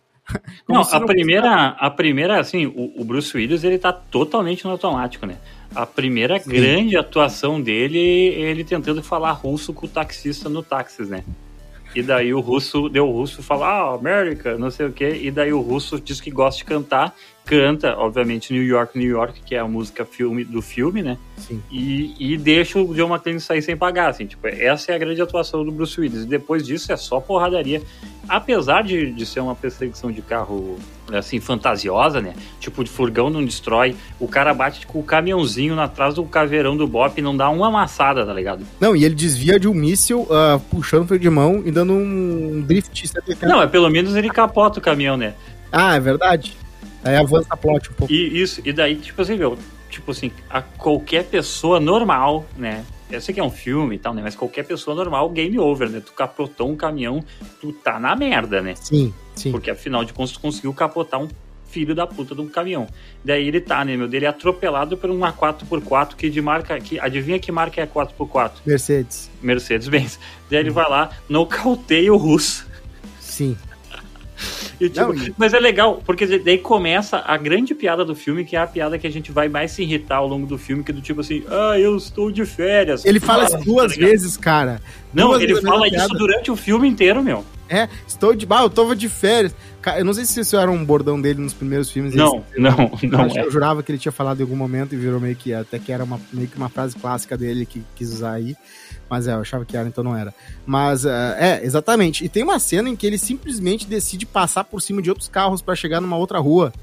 [SPEAKER 4] Não, a primeira, a primeira, assim, o, o Bruce Willis, ele tá totalmente no automático, né? A primeira grande atuação dele, ele tentando falar russo com o taxista no táxis, né? E daí o russo, deu o russo falar, ah, América, não sei o quê, e daí o russo diz que gosta de cantar, canta, obviamente, New York, New York, que é a música filme, do filme, né?
[SPEAKER 5] Sim.
[SPEAKER 4] E, e deixa o John McClane sair sem pagar, assim, tipo, essa é a grande atuação do Bruce Willis. E depois disso é só porradaria. Apesar de, de ser uma perseguição de carro, assim, fantasiosa, né? Tipo, de furgão não destrói, o cara bate com o caminhãozinho atrás do caveirão do Bop e não dá uma amassada, tá ligado?
[SPEAKER 5] Não, e ele desvia de um míssil, ah, puxando o freio de mão e dando um drift.
[SPEAKER 4] Não, é pelo menos ele capota o caminhão, né?
[SPEAKER 5] Ah, é verdade. Aí avança a plot um pouco.
[SPEAKER 4] E isso, e daí, tipo assim, meu, tipo assim, a qualquer pessoa normal, né? Eu sei que é um filme e tal, né? Mas qualquer pessoa normal, game over, né? Tu capotou um caminhão, tu tá na merda, né?
[SPEAKER 5] Sim, sim.
[SPEAKER 4] Porque afinal de contas tu conseguiu capotar um filho da puta de um caminhão. Daí ele tá, né, meu? Dele é atropelado por uma 4x4 que de marca. Que, adivinha que marca é a 4x4?
[SPEAKER 5] Mercedes.
[SPEAKER 4] Mercedes-Benz. Daí ele vai lá, nocauteia o russo.
[SPEAKER 5] Sim.
[SPEAKER 4] Tipo,
[SPEAKER 5] Não,
[SPEAKER 4] Mas é legal, porque daí começa a grande piada do filme, que é a piada que a gente vai mais se irritar ao longo do filme, que é do tipo assim, ah, eu estou de férias.
[SPEAKER 5] Ele fala
[SPEAKER 4] Ah,
[SPEAKER 5] isso duas
[SPEAKER 4] tá
[SPEAKER 5] vezes, cara.
[SPEAKER 4] Não,
[SPEAKER 5] Duas
[SPEAKER 4] ele
[SPEAKER 5] a
[SPEAKER 4] fala isso
[SPEAKER 5] piada.
[SPEAKER 4] durante o filme inteiro, meu.
[SPEAKER 5] É, estou de. Ah, eu tava de férias. Eu não sei se isso era um bordão dele nos primeiros filmes.
[SPEAKER 4] Não, não, não
[SPEAKER 5] eu,
[SPEAKER 4] é.
[SPEAKER 5] jurava que ele tinha falado em algum momento e virou meio que até que era uma, meio que uma frase clássica dele que quis usar aí. Mas é, eu achava que era, então não era. Mas é, é, exatamente. E tem uma cena em que ele simplesmente decide passar por cima de outros carros pra chegar numa outra rua.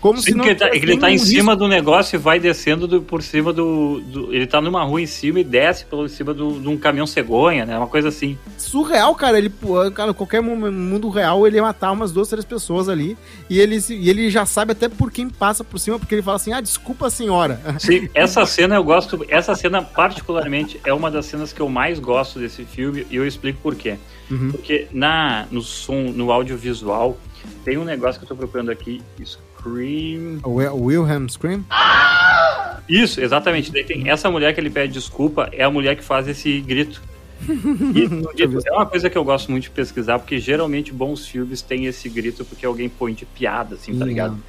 [SPEAKER 5] Como
[SPEAKER 4] Sim,
[SPEAKER 5] se não
[SPEAKER 4] porque ele tá, ele tá em
[SPEAKER 5] nenhum
[SPEAKER 4] cima do negócio e vai descendo do- por cima do, do- Ele tá numa rua em cima e desce pelo cima do- de um caminhão cegonha, né? Uma coisa assim.
[SPEAKER 5] surreal, cara. Ele, pô, cara, qualquer mu- mundo real, ele ia matar umas duas, três pessoas ali. E ele, e ele já sabe até por quem passa por cima, porque ele fala assim: ah, desculpa, senhora.
[SPEAKER 4] Sim, essa cena eu gosto. Essa cena, particularmente, é uma das cenas que eu mais gosto desse filme e eu explico por quê.
[SPEAKER 5] Uhum.
[SPEAKER 4] Porque na, no som, no audiovisual, tem um negócio que eu tô procurando aqui. Scream.
[SPEAKER 5] Wilhelm Scream?
[SPEAKER 4] Isso, exatamente. Daí tem essa mulher que ele pede desculpa, é a mulher que faz esse grito. E, é uma coisa que eu gosto muito de pesquisar, porque geralmente bons filmes têm esse grito porque alguém põe de piada, assim, tá ligado?
[SPEAKER 5] não,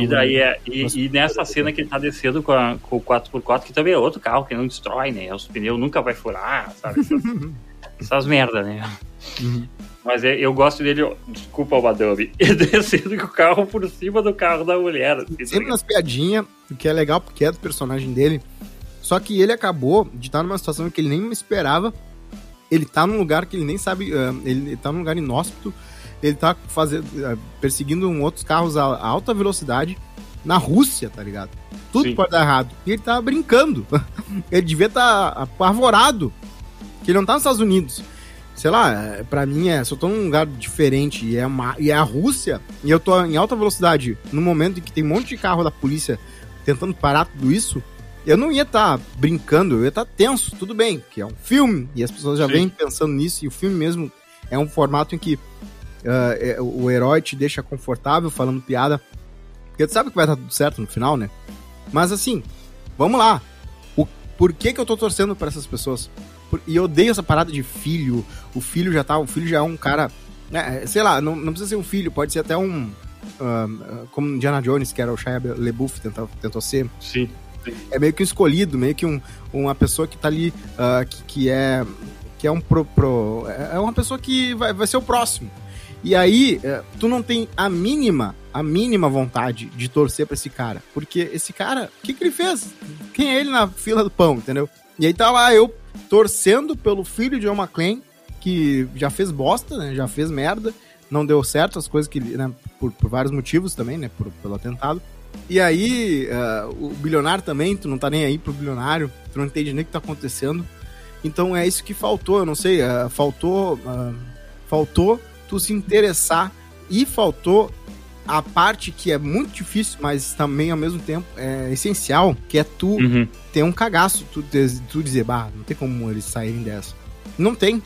[SPEAKER 4] E daí é. E, e nessa cena que ele tá descendo com, a- com o 4x4, que também é outro carro que não destrói, né? Os pneus nunca vai furar, sabe? Essas, essas merda, né?
[SPEAKER 5] Uhum.
[SPEAKER 4] Mas é- eu gosto dele, desculpa o Madame, descendo com o carro por cima do carro da mulher. assim, tá
[SPEAKER 5] Sempre nas piadinhas, o que é legal porque é do personagem dele. Só que ele acabou de estar numa situação que ele nem esperava. Ele tá num lugar que ele nem sabe. ah, ele tá num lugar inóspito. Ele tá fazendo, ah, perseguindo um outros carros a, alta velocidade na Rússia, tá ligado? Tudo
[SPEAKER 4] Sim.
[SPEAKER 5] pode dar errado. E ele tava brincando. ele devia estar apavorado. Que ele não tá nos Estados Unidos. Sei lá, é, pra mim é. Se eu tô num lugar diferente e é, uma, e é a Rússia, e eu tô em alta velocidade, no momento em que tem um monte de carro da polícia tentando parar tudo isso, eu não ia estar brincando, eu ia estar tenso, tudo bem, que é um filme, e as pessoas já
[SPEAKER 4] Sim.
[SPEAKER 5] vêm pensando nisso, e o filme mesmo é um formato em que é, o herói te deixa confortável falando piada, porque tu sabe que vai dar tudo certo no final, né? Mas assim, vamos lá. O, por que que eu tô torcendo pra essas pessoas? E eu odeio essa parada de filho. O filho já tá. O filho já é um cara. né, sei lá, não, não precisa ser um filho, pode ser até um. ah, como Indiana Jones, que era o Shia LeBouf, tentou, tentou ser.
[SPEAKER 4] Sim.
[SPEAKER 5] É meio que um escolhido, meio que um, uma pessoa que tá ali, ah, que, que é. Que é um pro, pro- É uma pessoa que vai, vai ser o próximo. E aí, eh, tu não tem a mínima, a mínima vontade de torcer pra esse cara. Porque esse cara, o que, que ele fez? Quem é ele na fila do pão, entendeu? E aí tá lá eu torcendo pelo filho de John McClane, que já fez bosta, né? Já fez merda. Não deu certo as coisas que né? Por, por vários motivos também, né? Por, pelo atentado. E aí, eh, o bilionário também, tu não tá nem aí pro bilionário, tu não entende nem o que tá acontecendo. Então é isso que faltou, eu não sei, eh, faltou. ah, faltou tu se interessar e faltou a parte que é muito difícil, mas também ao mesmo tempo é essencial, que é tu
[SPEAKER 4] Uhum.
[SPEAKER 5] ter um cagaço, tu, tu dizer, bah, não tem como eles saírem dessa. Não tem.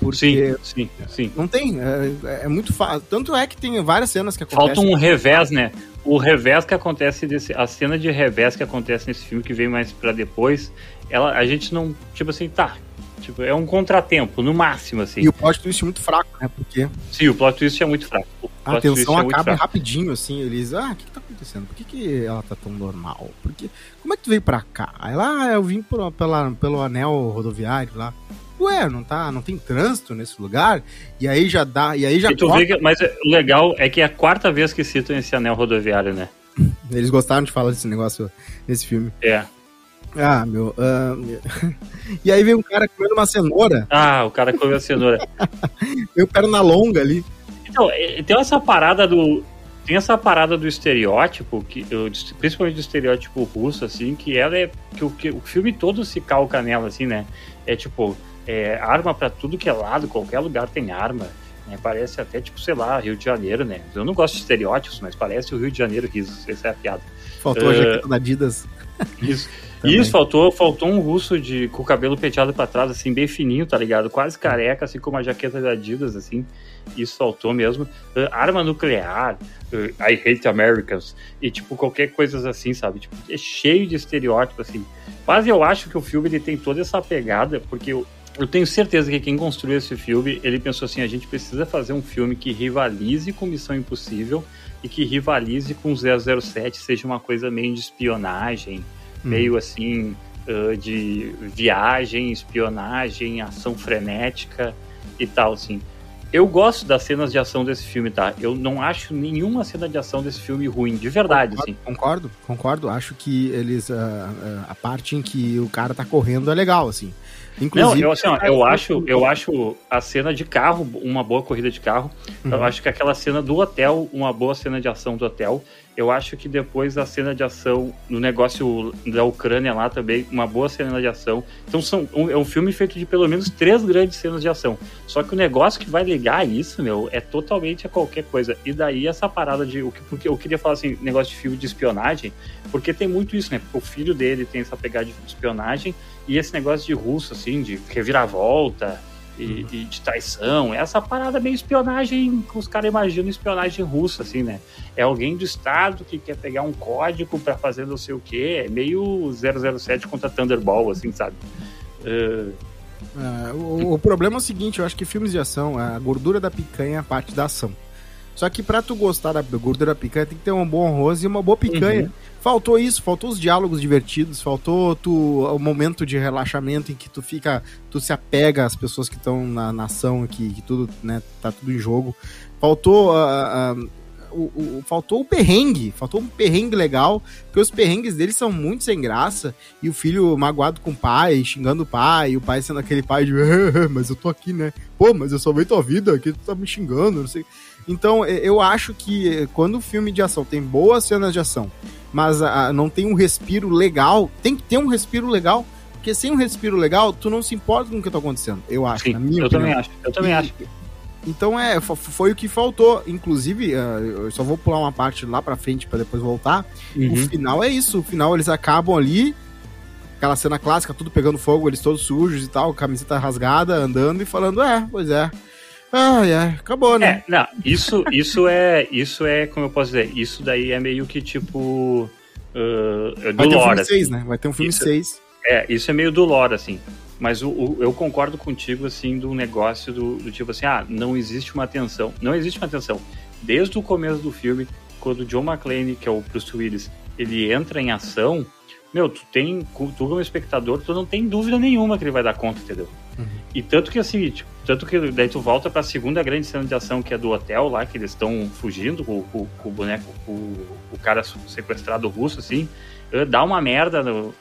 [SPEAKER 5] Porque
[SPEAKER 4] Sim, sim, sim.
[SPEAKER 5] não tem. É, é muito fácil. Tanto é que tem várias cenas que acontecem.
[SPEAKER 4] Falta um revés, né? O revés que acontece desse. A cena de revés que acontece nesse filme, que vem mais pra depois, ela, a gente não. Tipo assim, tá. Tipo, é um contratempo, no máximo, assim.
[SPEAKER 5] E o plot twist é muito fraco, né? Porque
[SPEAKER 4] Sim, o plot twist é muito fraco.
[SPEAKER 5] A tensão
[SPEAKER 4] é
[SPEAKER 5] acaba rapidinho, assim. Eles, ah, o que, que tá acontecendo? Por que, que ela tá tão normal? Porque, como é que tu veio pra cá? Aí lá, eu vim por, pela, pelo anel rodoviário lá. Ué, não tá, não tem trânsito nesse lugar? E aí já dá, e aí já
[SPEAKER 4] E
[SPEAKER 5] corta-
[SPEAKER 4] vê que, mas é- o legal é que é a quarta vez que citam esse anel rodoviário, né?
[SPEAKER 5] Eles gostaram de falar desse negócio nesse filme.
[SPEAKER 4] É.
[SPEAKER 5] Ah, meu. ah, e aí vem um cara comendo uma cenoura.
[SPEAKER 4] Ah, o cara comeu a cenoura.
[SPEAKER 5] Vem o perna longa ali.
[SPEAKER 4] Então, é, tem essa parada do. Tem essa parada do estereótipo, que, eu- principalmente do estereótipo russo, assim, que ela é. Que o, que o filme todo se calca nela, assim, né? É tipo, é, arma pra tudo que é lado, qualquer lugar tem arma. Né? Parece até, tipo, sei lá, Rio de Janeiro, né? Eu não gosto de estereótipos, mas parece o Rio de Janeiro risos. Essa é a piada.
[SPEAKER 5] Faltou a
[SPEAKER 4] É.
[SPEAKER 5] jaqueta da Adidas.
[SPEAKER 4] Isso.
[SPEAKER 5] Também.
[SPEAKER 4] Isso, faltou, faltou um russo de, com o cabelo penteado pra trás, assim, bem fininho, tá ligado? Quase careca, assim, com uma jaqueta da Adidas, assim. Isso faltou mesmo. Uh, arma nuclear, uh, I hate Americans, e, tipo, qualquer coisa assim, sabe? Tipo, é cheio de estereótipo, assim. Mas eu acho que o filme, ele tem toda essa pegada, porque eu, eu tenho certeza que quem construiu esse filme, ele pensou assim, a gente precisa fazer um filme que rivalize com Missão Impossível e que rivalize com 007, seja uma coisa meio de espionagem, meio assim uh, de viagem, espionagem, ação frenética e tal, assim. Eu gosto das cenas de ação desse filme, tá? Eu não acho nenhuma cena de ação desse filme ruim, de verdade, assim.
[SPEAKER 5] Concordo, concordo. Acho que eles. ah, ah, a parte em que o cara tá correndo é legal, assim.
[SPEAKER 4] Não,
[SPEAKER 5] Inclusive.
[SPEAKER 4] eu, assim, ó, eu acho, eu acho a cena de carro uma boa corrida de carro. Eu
[SPEAKER 5] Uhum.
[SPEAKER 4] acho que aquela cena do hotel, uma boa cena de ação do hotel. Eu acho que depois a cena de ação no negócio da Ucrânia lá também, uma boa cena de ação. Então são, um, é um filme feito de pelo menos três grandes cenas de ação. Só que o negócio que vai ligar isso, meu, é totalmente a qualquer coisa. E daí essa parada de. O que, porque eu queria falar assim, negócio de filme de espionagem, porque tem muito isso, né? O filho dele tem essa pegada de espionagem e esse negócio de russo, assim, de reviravolta e, e de traição. Essa parada meio espionagem, os caras imaginam espionagem russa, assim, né? É alguém do Estado que quer pegar um código pra fazer não sei o quê. É meio 007 contra Thunderball, assim, sabe? Uh,
[SPEAKER 5] o, o problema é o seguinte, eu acho que filmes de ação, a gordura da picanha é a parte da ação. Só que pra tu gostar da gordura picanha, tem que ter um bom arroz e uma boa picanha.
[SPEAKER 4] Uhum.
[SPEAKER 5] Faltou isso, faltou os diálogos divertidos, faltou tu, o momento de relaxamento em que tu fica, tu se apega às pessoas que estão na, na ação, que, que tudo, né, tá tudo em jogo. Faltou ah, ah, o, o- faltou o perrengue, faltou um perrengue legal, porque os perrengues deles são muito sem graça, e o filho magoado com o pai, xingando o pai, e o pai sendo aquele pai de, mas eu tô aqui, né? Pô, mas eu salvei tua vida, aqui tu tá me xingando, não sei. Então, eu acho que quando o filme de ação tem boas cenas de ação, mas ah, não tem um respiro legal, tem que ter um respiro legal, porque sem um respiro legal, tu não se importa com o que tá acontecendo, eu acho,
[SPEAKER 4] sim,
[SPEAKER 5] na minha
[SPEAKER 4] eu
[SPEAKER 5] opinião.
[SPEAKER 4] também acho. Eu também
[SPEAKER 5] E-
[SPEAKER 4] acho.
[SPEAKER 5] Então é, fo- foi o que faltou. Inclusive, ah, eu só vou pular uma parte lá pra frente pra depois voltar. O
[SPEAKER 4] Uhum.
[SPEAKER 5] final é isso. O final eles acabam ali, aquela cena clássica, tudo pegando fogo, eles todos sujos e tal, camiseta rasgada, andando e falando, é, pois é. Ai, ai, acabou, né?
[SPEAKER 4] É, não, isso, isso é, isso é, como eu posso dizer, isso daí é meio que tipo uh, é do
[SPEAKER 5] Vai ter um filme 6,
[SPEAKER 4] assim.
[SPEAKER 5] né? Vai ter um filme
[SPEAKER 4] Isso.
[SPEAKER 5] 6.
[SPEAKER 4] É, isso é meio do lore, assim. Mas o, o- eu concordo contigo, assim, do negócio do, do tipo assim, ah, não existe uma tensão. Não existe uma tensão. Desde o começo do filme, quando o John McClane, que é o Bruce Willis, ele entra em ação, meu, tu tem, tu como espectador, tu não tem dúvida nenhuma que ele vai dar conta, entendeu? E tanto que assim, tipo, tanto que daí tu volta pra segunda grande cena de ação, que é do hotel lá, que eles estão fugindo com, com- com o boneco, com o cara sequestrado russo, assim, eh, dá uma merda, no-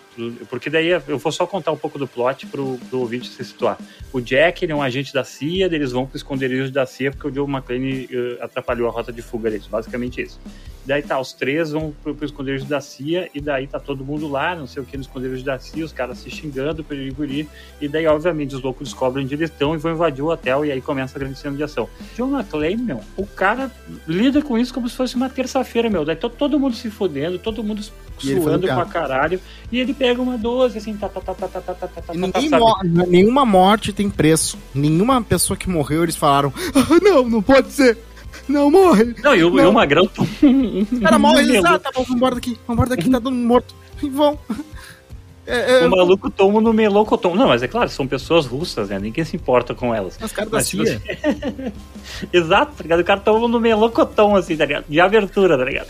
[SPEAKER 4] porque daí eu vou só contar um pouco do plot pro, pro ouvinte se situar. O Jack, ele é um agente da CIA, eles vão pro esconderijo da CIA porque o Joe McClane eh, atrapalhou a rota de fuga deles, basicamente isso. Daí tá, os três vão pro, pro esconderijo da CIA e daí tá todo mundo lá, não sei o que, no esconderijo da CIA, os caras se xingando, periguri, e daí, obviamente, os loucos descobrem onde eles estão e vão invadir o hotel, e aí começa a grande cena de ação. John McClane, meu, o cara lida com isso como se fosse uma terça-feira, meu. Daí tá todo mundo se fodendo, todo mundo suando pra caralho, e ele pega uma 12, assim, tá, tá, tá, tá, tá, tá, tá, tá, tá,
[SPEAKER 5] ninguém
[SPEAKER 4] sabe?
[SPEAKER 5] mor- nenhuma morte tem preço. Nenhuma pessoa que morreu, eles falaram: ah, não, não pode ser. Não, morre.
[SPEAKER 4] Não, e o, e
[SPEAKER 5] Não.
[SPEAKER 4] o Magrão
[SPEAKER 5] O cara morre, eles, ah, tá bom, vambora daqui, vambora daqui, tá todo mundo morto. E vão. É, é,
[SPEAKER 4] O maluco toma no melocotão. Não, mas é claro, são pessoas russas, né? Ninguém se importa com elas.
[SPEAKER 5] os caras da
[SPEAKER 4] Mas, tipo
[SPEAKER 5] CIA.
[SPEAKER 4] Exato, tá ligado? O cara toma no melocotão, assim, tá ligado? De abertura, tá ligado?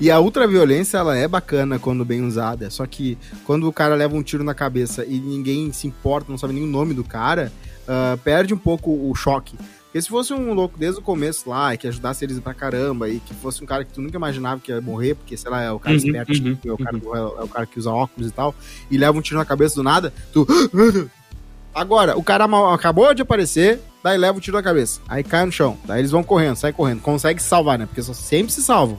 [SPEAKER 5] E a ultraviolência, ela é bacana quando bem usada. Só que quando o cara leva um tiro na cabeça e ninguém se importa, não sabe nem o nome do cara, ah, perde um pouco o choque. Porque se fosse um louco desde o começo lá, e que ajudasse eles pra caramba, e que fosse um cara que tu nunca imaginava que ia morrer, porque, sei lá, é o cara
[SPEAKER 4] Uhum,
[SPEAKER 5] esperto,
[SPEAKER 4] uhum,
[SPEAKER 5] é, o cara, é o cara que usa óculos e tal, e leva um tiro na cabeça do nada, tu. Agora, o cara acabou de aparecer, daí leva o tiro na cabeça. Aí cai no chão. Daí eles vão correndo, sai correndo. Consegue se salvar, né? Porque só- sempre se salvam.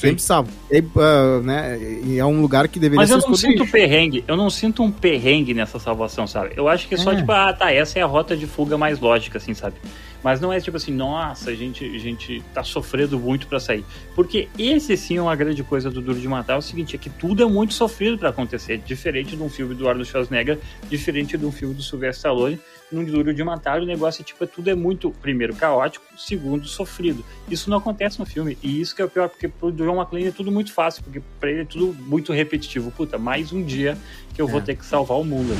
[SPEAKER 5] Sempre se salvam. E, ah, né? e é um lugar que deveria
[SPEAKER 4] Mas eu
[SPEAKER 5] ser
[SPEAKER 4] não
[SPEAKER 5] escondido.
[SPEAKER 4] sinto perrengue, eu não sinto um perrengue nessa salvação, sabe? Eu acho que é só,
[SPEAKER 5] É.
[SPEAKER 4] tipo, ah, tá, essa é a rota de fuga mais lógica, assim, sabe? Mas não é tipo assim, nossa, a gente, a gente tá sofrendo muito pra sair. Porque esse sim é uma grande coisa do Duro de Matar, é o seguinte, é que tudo é muito sofrido pra acontecer. Diferente de um filme do Arnold Schwarzenegger, diferente de um filme do Sylvester Stallone, num Duro de Matar, o negócio é tipo, é tudo é muito, primeiro, caótico, segundo, sofrido. Isso não acontece no filme. E isso que é o pior, porque pro John McClane é tudo muito fácil, porque pra ele é tudo muito repetitivo. Puta, mais um dia que eu vou
[SPEAKER 5] É.
[SPEAKER 4] ter que salvar o mundo.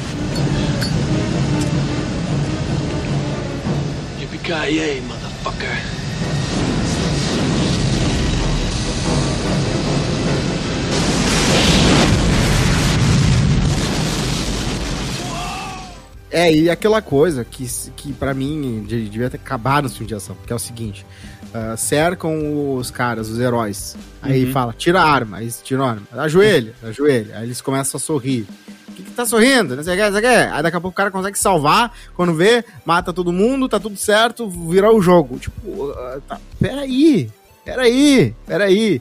[SPEAKER 10] Motherfucker.
[SPEAKER 5] É, e aquela coisa que, que para mim de- devia ter acabado no filme de ação, que é o seguinte: ah, cercam os caras, os heróis. Aí
[SPEAKER 4] Uhum.
[SPEAKER 5] fala, tira a arma, aí tira a arma, ajoelha, ajoelha. Aí eles começam a sorrir. O que, que tá sorrindo? Não sei o que, não sei o que. Aí daqui a pouco o cara consegue salvar, quando vê, mata todo mundo, tá tudo certo, virar o jogo. Tipo, ah, tá, peraí, peraí, peraí.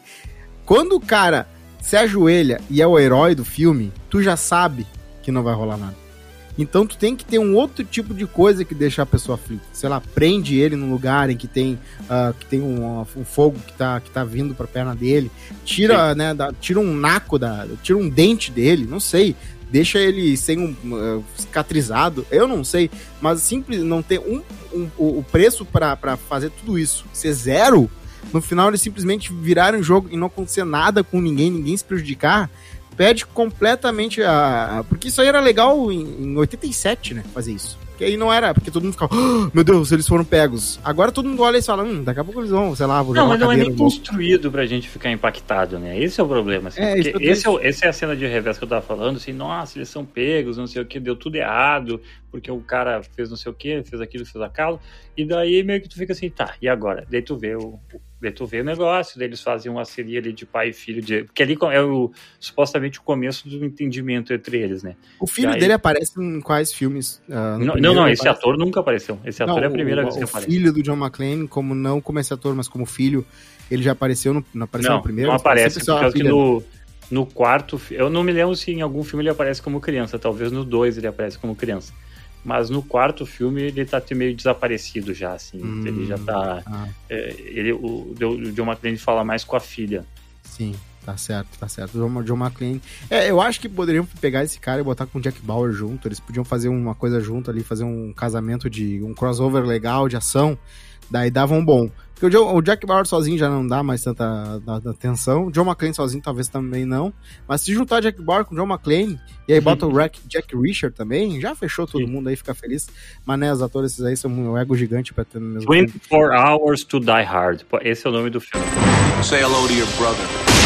[SPEAKER 5] Quando o cara se ajoelha e é o herói do filme, tu já sabe que não vai rolar nada. Então tu tem que ter um outro tipo de coisa que deixa a pessoa aflita. Sei lá, prende ele num lugar em que tem, ah, que tem um, um fogo que tá, que tá vindo pra perna dele. Tira, né, da- tira um naco, da, tira um dente dele, não sei. Deixa ele sem um ah, cicatrizado, eu não sei. Mas simples, não ter um, um- o preço pra fazer tudo isso ser zero. No final eles simplesmente virarem o jogo e não acontecer nada com ninguém, ninguém se prejudicar perde completamente a. Porque isso aí era legal em, em 87, né? Fazer isso. Porque aí não era, porque todo mundo ficava, "Ah, meu Deus, eles foram pegos. Agora todo mundo olha e fala, hum, daqui a pouco eles vão, sei lá, vou jogar
[SPEAKER 4] Não, mas não é nem
[SPEAKER 5] no bolso."
[SPEAKER 4] construído pra gente ficar impactado, né? Esse é o problema, assim.
[SPEAKER 5] É,
[SPEAKER 4] porque esse é, o- essa é a cena de revés que eu tava falando, assim, nossa, eles são pegos, não sei o que, deu tudo errado, porque o cara fez não sei o que, fez aquilo, fez aquilo, e daí meio que tu fica assim, tá, e agora? Daí tu vê o, daí tu vê o negócio, daí eles fazem uma seria ali de pai e filho, de, porque ali é o, supostamente o começo do entendimento entre eles, né?
[SPEAKER 5] O filho
[SPEAKER 4] E aí-
[SPEAKER 5] dele aparece em quais filmes? No
[SPEAKER 4] Não, não, não, esse
[SPEAKER 5] aparece-
[SPEAKER 4] ator nunca apareceu, esse ator
[SPEAKER 5] Não,
[SPEAKER 4] é a primeira
[SPEAKER 5] o,
[SPEAKER 4] vez que
[SPEAKER 5] o
[SPEAKER 4] aparece.
[SPEAKER 5] filho do John McClane, como não como esse ator, mas como filho, ele já apareceu no, não apareceu
[SPEAKER 4] Não,
[SPEAKER 5] no primeiro?
[SPEAKER 4] não aparece, por causa que no, no quarto, eu não me lembro se em algum filme ele aparece como criança, talvez no 2 ele aparece como criança. Mas no quarto filme ele tá meio desaparecido já, assim.
[SPEAKER 5] Hum,
[SPEAKER 4] ele já tá.
[SPEAKER 5] ah.
[SPEAKER 4] é, ele, o, John McClane fala mais com a filha.
[SPEAKER 5] Sim, tá certo, tá certo. O John, John McClane. É, eu acho que poderiam pegar esse cara e botar com o Jack Bauer junto. Eles podiam fazer uma coisa junto ali, fazer um casamento de. um crossover legal de ação. Daí davam um bom. Porque o, John- o Jack Bauer sozinho já não dá mais tanta da- da atenção. O John McClane sozinho talvez também não. Mas se juntar Jack Bauer com o John McClane e aí bota o Jack, Jack Richard também, já fechou todo
[SPEAKER 4] Sim.
[SPEAKER 5] mundo aí, fica feliz. Mas né, os atores esses aí são um ego gigante pra ter no mesmo filme.
[SPEAKER 4] 24 Hours to Die Hard. Esse é o nome do filme.
[SPEAKER 10] Say hello to your brother.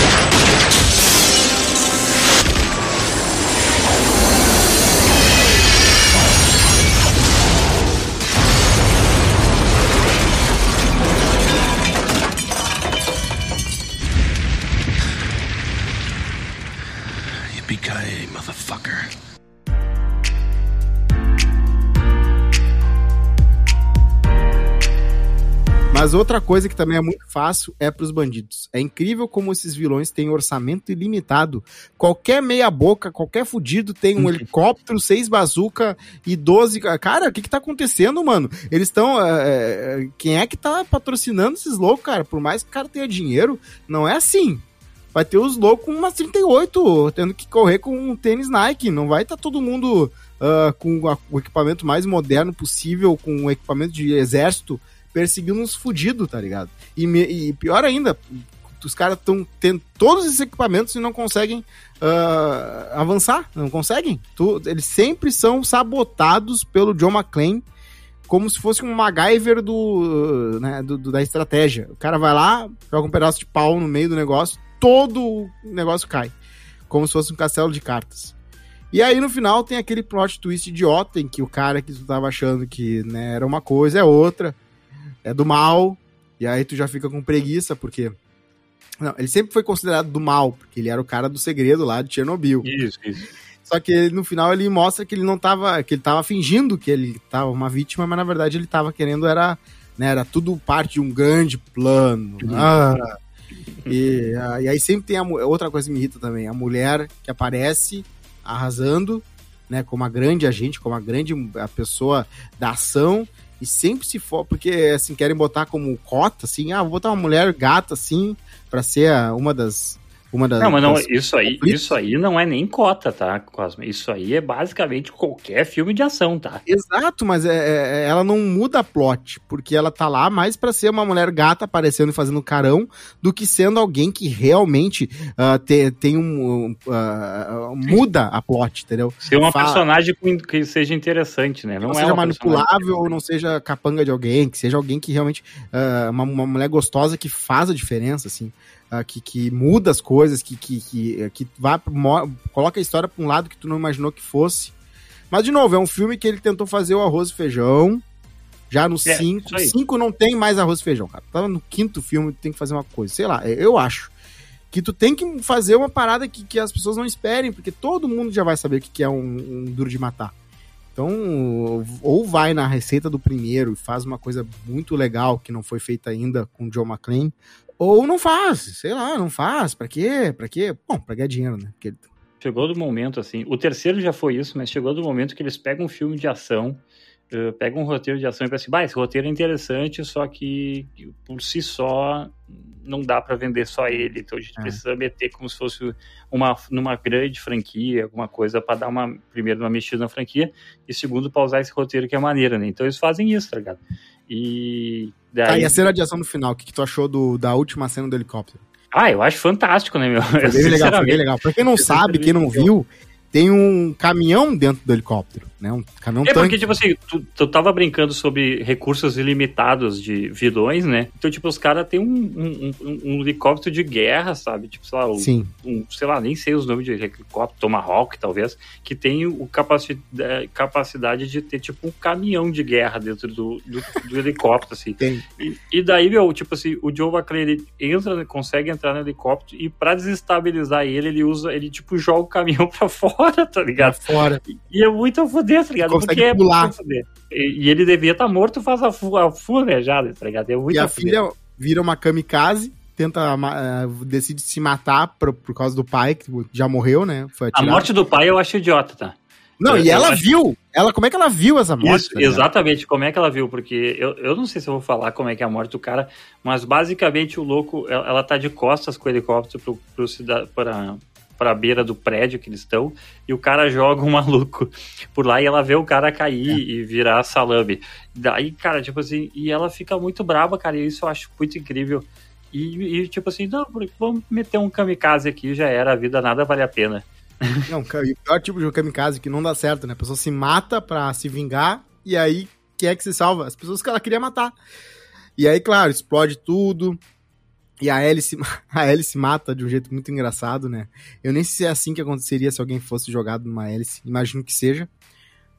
[SPEAKER 5] Mas outra coisa que também é muito fácil é pros bandidos. É incrível como esses vilões têm orçamento ilimitado. Qualquer meia boca, qualquer fudido tem um helicóptero, seis bazuca e 12... Cara, o que que tá acontecendo, mano? Eles estão... quem é que tá patrocinando esses loucos, cara? Por mais que o cara tenha dinheiro, não é assim. Vai ter os loucos com umas 38, tendo que correr com um tênis Nike. Não vai estar todo mundo ah, com a- o equipamento mais moderno possível, com o equipamento de exército, perseguindo uns fudidos, tá ligado? E, me- e pior ainda, os caras estão tendo todos esses equipamentos e não conseguem ah, avançar, não conseguem. Tu- eles sempre são sabotados pelo John McClane como se fosse um MacGyver do, né, do- do- da estratégia. O cara vai lá, joga um pedaço de pau no meio do negócio, todo o negócio cai. Como se fosse um castelo de cartas. E aí no final tem aquele plot twist idiota em que o cara que tu tava achando que né, era uma coisa é outra. É do mal, e aí tu já fica com preguiça, porque. Não, ele sempre foi considerado do mal, porque ele era o cara do segredo lá de Chernobyl.
[SPEAKER 4] Isso, isso.
[SPEAKER 5] Só que no final ele mostra que ele não tava. que ele tava fingindo que ele tava uma vítima, mas na verdade ele tava querendo, era. Né, era tudo parte de um grande plano. Ah, e, ah, e aí sempre tem a, outra coisa que me irrita também, a mulher que aparece arrasando, né, como a grande agente, como a grande a pessoa da ação, e sempre se for, porque assim, querem botar como cota, assim, ah, vou botar uma mulher gata, assim, pra ser uma das... Uma das
[SPEAKER 4] Não, mas não,
[SPEAKER 5] das-
[SPEAKER 4] isso aí, isso aí não é nem cota, tá, Cosme? Isso aí é basicamente qualquer filme de ação, tá?
[SPEAKER 5] Exato, mas é, é- ela não muda a plot, porque ela tá lá mais pra ser uma mulher gata aparecendo e fazendo carão, do que sendo alguém que realmente ah, te- tem um. ah, muda a plot, entendeu?
[SPEAKER 4] Ser uma
[SPEAKER 5] Fa-
[SPEAKER 4] personagem que seja interessante, né?
[SPEAKER 5] Não,
[SPEAKER 4] Não, é
[SPEAKER 5] seja manipulável ou não seja capanga de alguém, que seja alguém que realmente. ah, uma, uma mulher gostosa que faz a diferença, assim. Ah, que, que muda as coisas, que, que, que, que vai, pro mo- coloca a história pra um lado que tu não imaginou que fosse. Mas, de novo, é um filme que ele tentou fazer o arroz e feijão. Já no
[SPEAKER 4] É,
[SPEAKER 5] 5.
[SPEAKER 4] isso aí.
[SPEAKER 5] 5 não tem mais arroz e feijão, cara. Tava no quinto filme, tu tem que fazer uma coisa. Sei lá, eu acho. Que tu tem que fazer uma parada que, que as pessoas não esperem, porque todo mundo já vai saber o que, que é um, um duro de matar. Então, ou vai na receita do primeiro e faz uma coisa muito legal que não foi feita ainda com o John McClane, ou não faz, sei lá, não faz. Pra quê? Pra quê? Bom, pra ganhar dinheiro, né? Porque
[SPEAKER 4] Chegou do momento, assim. O terceiro já foi isso, mas chegou do momento que eles pegam um filme de ação, eh, pegam um roteiro de ação e pensam assim, bah, esse roteiro é interessante, só que por si só não dá pra vender só ele. Então a gente
[SPEAKER 5] É.
[SPEAKER 4] precisa meter como se fosse uma numa grande franquia, alguma coisa pra dar uma primeiro uma mexida na franquia e segundo pra usar esse roteiro que é maneiro, né? Então eles fazem isso, tá ligado? E
[SPEAKER 5] Tá,
[SPEAKER 4] daí
[SPEAKER 5] e a cena de ação no final, o que, que tu achou do, da última cena do helicóptero?
[SPEAKER 4] Ah, eu acho fantástico, né, meu?
[SPEAKER 5] Foi bem legal, foi bem legal. Pra quem não sabe, quem não viu, tem um caminhão dentro do helicóptero, né? Um caminhão
[SPEAKER 4] É
[SPEAKER 5] tanque.
[SPEAKER 4] porque, tipo assim, tu, tu tava brincando sobre recursos ilimitados de vilões, né? Então, tipo, os caras têm um, um, um- um helicóptero de guerra, sabe? Tipo, sei lá, o-
[SPEAKER 5] Sim.
[SPEAKER 4] um, sei lá, nem sei os nomes de helicóptero, Tomahawk, talvez, que tem o capaci eh, capacidade de ter, tipo, um caminhão de guerra dentro do, do, do helicóptero, assim.
[SPEAKER 5] Tem.
[SPEAKER 4] E, e daí, meu, tipo assim, o Joe McClane, ele entra, consegue entrar no helicóptero e pra desestabilizar ele, ele usa, ele, tipo, joga o caminhão pra fora, tá ligado?
[SPEAKER 5] Fora.
[SPEAKER 4] E é muito a tá ligado?
[SPEAKER 5] Consegue
[SPEAKER 4] Porque é
[SPEAKER 5] pular.
[SPEAKER 4] fuder. E, e ele devia estar morto faz a, fu a fumejada, tá ligado? É muito
[SPEAKER 5] E a filha vira uma kamikaze, tenta, eh, decide se matar por, por causa do pai, que já morreu, né?
[SPEAKER 4] A morte do pai eu acho idiota, tá?
[SPEAKER 5] Não,
[SPEAKER 4] eu-
[SPEAKER 5] e ela
[SPEAKER 4] acho-
[SPEAKER 5] viu. Ela, como é que ela viu essa morte?
[SPEAKER 4] Isso,
[SPEAKER 5] tá
[SPEAKER 4] exatamente, como é que ela viu? Porque eu, eu não sei se eu vou falar como é que é a morte do cara, mas basicamente o louco, ela, ela tá de costas com o helicóptero pro, pro pra, pra beira do prédio que eles estão, e o cara joga um maluco por lá e ela vê o cara cair
[SPEAKER 5] É.
[SPEAKER 4] e virar salame. Daí, cara, tipo assim, e ela fica muito brava, cara, e isso eu acho muito incrível. E, e, tipo assim, não, vamos meter um kamikaze aqui, já era, a vida nada vale a pena.
[SPEAKER 5] Não, e o pior tipo de kamikaze que não dá certo, né? A pessoa se mata pra se vingar e aí quem é que se salva? As pessoas que ela queria matar. E aí, claro, explode tudo. E a Ellie, se, a Ellie se mata de um jeito muito engraçado, né? Eu nem sei se é assim que aconteceria se alguém fosse jogado numa hélice. Imagino que seja.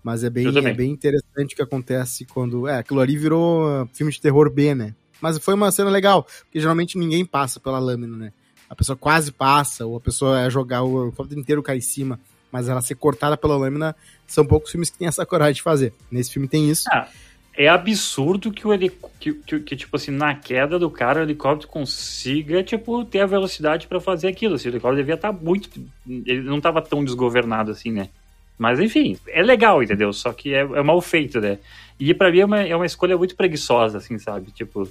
[SPEAKER 5] Mas é bem, é bem interessante o que acontece quando. É, aquilo ali virou uh, filme de terror B, né? Mas foi uma cena legal, porque geralmente ninguém passa pela lâmina, né? A pessoa quase passa, ou a pessoa é jogar o helicóptero inteiro cai em cima, mas ela ser cortada pela lâmina, são poucos filmes que têm essa coragem de fazer. Nesse filme tem isso.
[SPEAKER 4] Ah, é absurdo que o helic... que, que, que, tipo assim, na queda do cara, o helicóptero consiga, tipo, ter a velocidade pra fazer aquilo. Assim, o helicóptero devia estar muito. Ele não tava tão desgovernado assim, né? Mas enfim, é legal, entendeu? Só que é, é mal feito, né? E pra mim é uma, é uma escolha muito preguiçosa, assim, sabe? Tipo,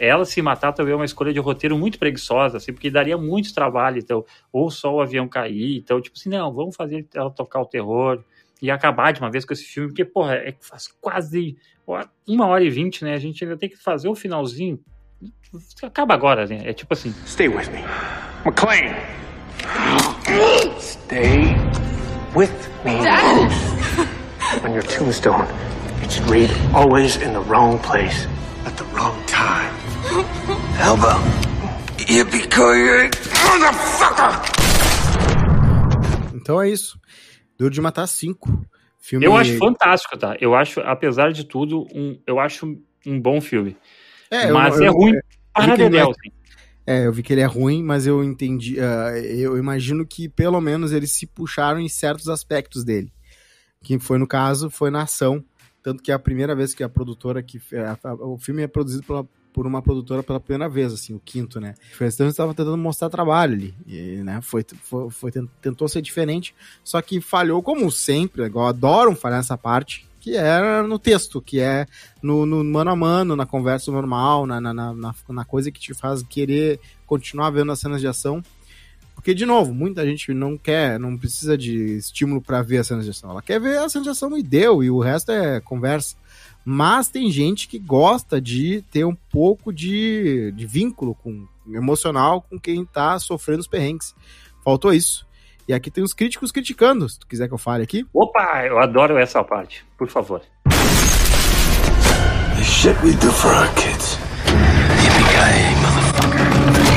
[SPEAKER 4] ela se matar também é uma escolha de roteiro muito preguiçosa, assim, porque daria muito trabalho, então, ou só o avião cair, então, tipo assim, não, vamos fazer ela tocar o terror e acabar de uma vez com esse filme, porque, porra, é faz quase uma hora e vinte, né? A gente ainda tem que fazer o finalzinho. Acaba agora, né? É tipo assim.
[SPEAKER 10] Stay with me. McLean! Stay with me. On your tombstone, it should read always in the wrong place at the wrong time.
[SPEAKER 7] How about Yippee-ki-yay, motherfucker?
[SPEAKER 5] Então é isso. Duro de Matar 5. Filme...
[SPEAKER 4] Eu acho fantástico, tá? Eu acho, apesar de tudo, um, eu acho um bom filme.
[SPEAKER 5] É,
[SPEAKER 4] Mas
[SPEAKER 5] eu-
[SPEAKER 4] é ruim
[SPEAKER 5] eu-
[SPEAKER 4] para
[SPEAKER 5] não é-
[SPEAKER 4] assim.
[SPEAKER 5] É, eu vi que ele é ruim, mas eu entendi. ah, eu imagino que pelo menos eles se puxaram em certos aspectos dele. Que foi no caso, foi na ação. Tanto que é a primeira vez que a produtora que. a- a- o filme é produzido pela- por uma produtora pela primeira vez, assim, o quinto, né? Então estava tentando mostrar trabalho ali. E, né, foi, foi, foi- tentou ser diferente, só que falhou, como sempre, igual adoram falhar nessa parte, que era no texto, que é no, no mano a mano, na conversa normal, na, na, na, na- coisa que te faz querer continuar vendo as cenas de ação. Porque, de novo, muita gente não quer, não precisa de estímulo pra ver as cenas de ação. Ela quer ver a cena de ação e deu, e o resto é conversa. Mas tem gente que gosta de ter um pouco de, de vínculo com, emocional com quem tá sofrendo os perrengues. Faltou isso. E aqui tem os críticos criticando, se tu quiser que eu fale aqui.
[SPEAKER 4] Opa, eu adoro essa parte. Por favor.
[SPEAKER 7] The shit we do for our kids. Yippee-ki-yay, motherfucker.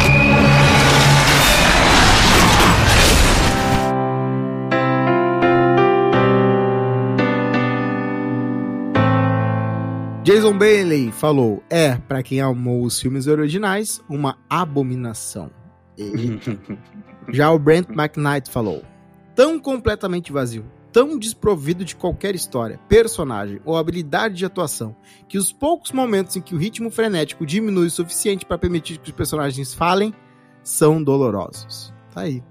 [SPEAKER 5] Jason Bailey falou: é, pra quem amou os filmes originais, uma abominação. E- Já o Brent McKnight falou: tão completamente vazio, tão desprovido de qualquer história, personagem ou habilidade de atuação, que os poucos momentos em que o ritmo frenético diminui o suficiente para permitir que os personagens falem são dolorosos. Tá aí.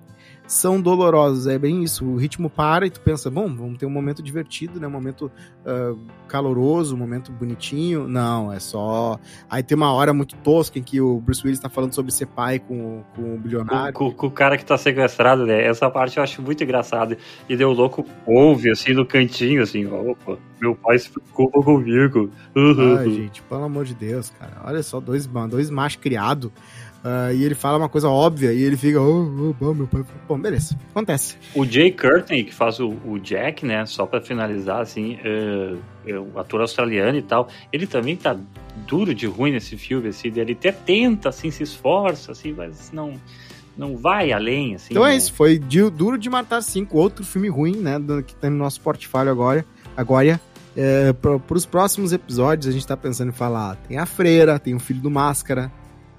[SPEAKER 5] São dolorosos, é bem isso. O ritmo para e tu pensa, bom, vamos ter um momento divertido, né? Um momento ah, caloroso, um momento bonitinho. Não, é só. Aí tem uma hora muito tosca em que o Bruce Willis tá falando sobre ser pai com, o- com o bilionário.
[SPEAKER 4] Com, com o cara que tá sequestrado, né? Essa parte eu acho muito engraçada. E deu louco, ouve assim no cantinho, assim, opa, meu pai se preocupa comigo. Uhum.
[SPEAKER 5] Ai, gente, pelo amor de Deus, cara. Olha só, dois, dois machos criados. Ah, e ele fala uma coisa óbvia e ele fica, oh, oh, bom, meu pai. Bom, beleza, acontece.
[SPEAKER 4] O Jay Curtin, que faz o, o Jack, né? Só pra finalizar, assim, é, é o ator australiano e tal, ele também tá duro de ruim nesse filme, assim, ele até tenta, assim, se esforça, assim, mas não, não vai além, assim.
[SPEAKER 5] Então é
[SPEAKER 4] né?
[SPEAKER 5] isso, foi Duro de Matar 5, outro filme ruim, né? que tá no nosso portfólio agora. Agora, é, pro, pros próximos episódios, a gente tá pensando em falar: tem a Freira, tem o Filho do Máscara,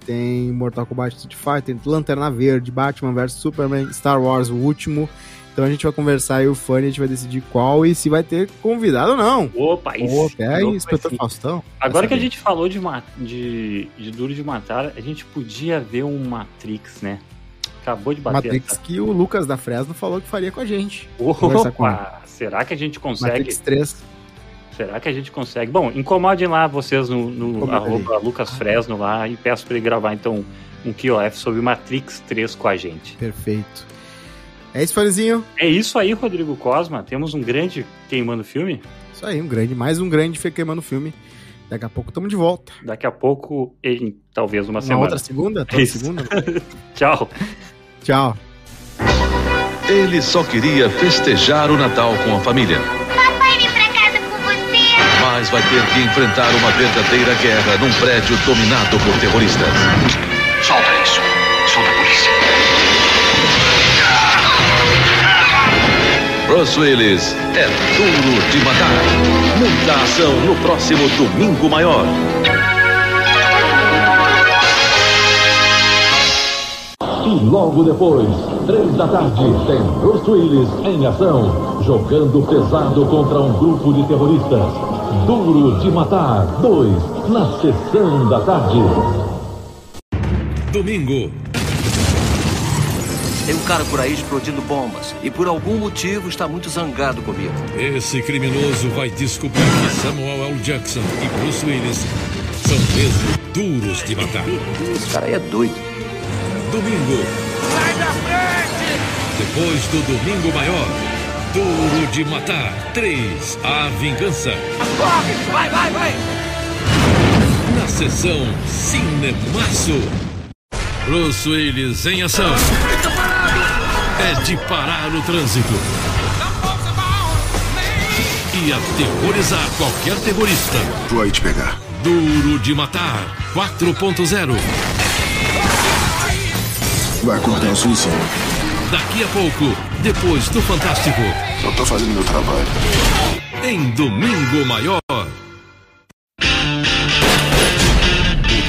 [SPEAKER 5] tem Mortal Kombat Street Fighter, tem Lanterna Verde, Batman vs Superman, Star Wars, o último. Então a gente vai conversar e o fã, a gente vai decidir qual e se vai ter convidado ou não.
[SPEAKER 4] Opa, isso.
[SPEAKER 5] Até
[SPEAKER 4] louco,
[SPEAKER 5] Inspetor
[SPEAKER 4] assim.
[SPEAKER 5] Faustão.
[SPEAKER 4] Agora que a gente falou de, de, de Duro de Matar, a gente podia ver um Matrix, né? Acabou de bater.
[SPEAKER 5] Matrix que o Lucas da Fresno falou que faria com a gente.
[SPEAKER 4] essa-
[SPEAKER 5] Conversar com.
[SPEAKER 4] Opa, será que a gente consegue?
[SPEAKER 5] Matrix 3.
[SPEAKER 4] Será que a gente consegue? Bom, incomodem lá vocês no, no
[SPEAKER 5] Incomodem.
[SPEAKER 4] arroba Lucas Fresno lá e peço pra ele gravar então um QOF sobre Matrix 3 com a gente.
[SPEAKER 5] Perfeito. É isso, fãzinho.
[SPEAKER 4] É isso aí, Rodrigo Cosma. Temos um grande queimando filme.
[SPEAKER 5] Isso aí, um grande, mais um grande Queimando Filme. Daqui a pouco estamos de volta.
[SPEAKER 4] Daqui a pouco, em talvez uma
[SPEAKER 5] Na
[SPEAKER 4] semana.
[SPEAKER 5] outra segunda? Toda
[SPEAKER 4] Isso.
[SPEAKER 5] segunda?
[SPEAKER 4] Tchau.
[SPEAKER 5] Tchau.
[SPEAKER 6] Ele só queria festejar o Natal com a família. Mas vai ter que enfrentar uma verdadeira guerra num prédio dominado por terroristas.
[SPEAKER 7] Solta isso. Solta a polícia.
[SPEAKER 6] Bruce Willis é duro de matar. Muita ação no próximo Domingo Maior.
[SPEAKER 11] E logo depois, três da tarde, tem Bruce Willis em ação, jogando pesado contra um grupo de terroristas. Duro de Matar 2, na sessão da tarde.
[SPEAKER 6] Domingo,
[SPEAKER 12] Tem um cara por aí explodindo bombas e por algum motivo está muito zangado comigo.
[SPEAKER 6] esse criminoso vai descobrir que Samuel L. Jackson e Bruce Willis são mesmo duros de matar.
[SPEAKER 12] Esse cara aí é doido.
[SPEAKER 6] Domingo.
[SPEAKER 7] Sai da frente!
[SPEAKER 6] Depois do Domingo Maior, Duro de Matar 3, A Vingança.
[SPEAKER 7] Corre! Vai, vai, vai!
[SPEAKER 6] Na sessão Cinemaço. Bruce Willis em ação. É de parar o trânsito. E aterrorizar qualquer terrorista.
[SPEAKER 8] Vou aí te pegar.
[SPEAKER 6] Duro de Matar 4.0.
[SPEAKER 8] Vai acordar o suicídio.
[SPEAKER 6] Daqui a pouco, depois do Fantástico.
[SPEAKER 8] Eu tô fazendo meu trabalho.
[SPEAKER 6] Em Domingo Maior.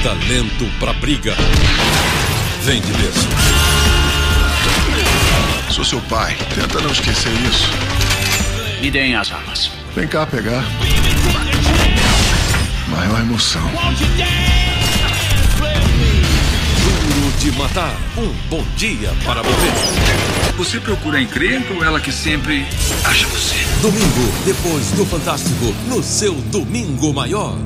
[SPEAKER 6] talento pra briga. Vem de berço.
[SPEAKER 8] Sou seu pai. Tenta não esquecer isso.
[SPEAKER 13] Me deem as armas.
[SPEAKER 8] Vem cá pegar. Maior emoção.
[SPEAKER 6] De matar. Um bom dia para morrer.
[SPEAKER 14] Você procura a encrenca ou ela que sempre acha você?
[SPEAKER 6] Domingo, depois do Fantástico, no seu Domingo Maior.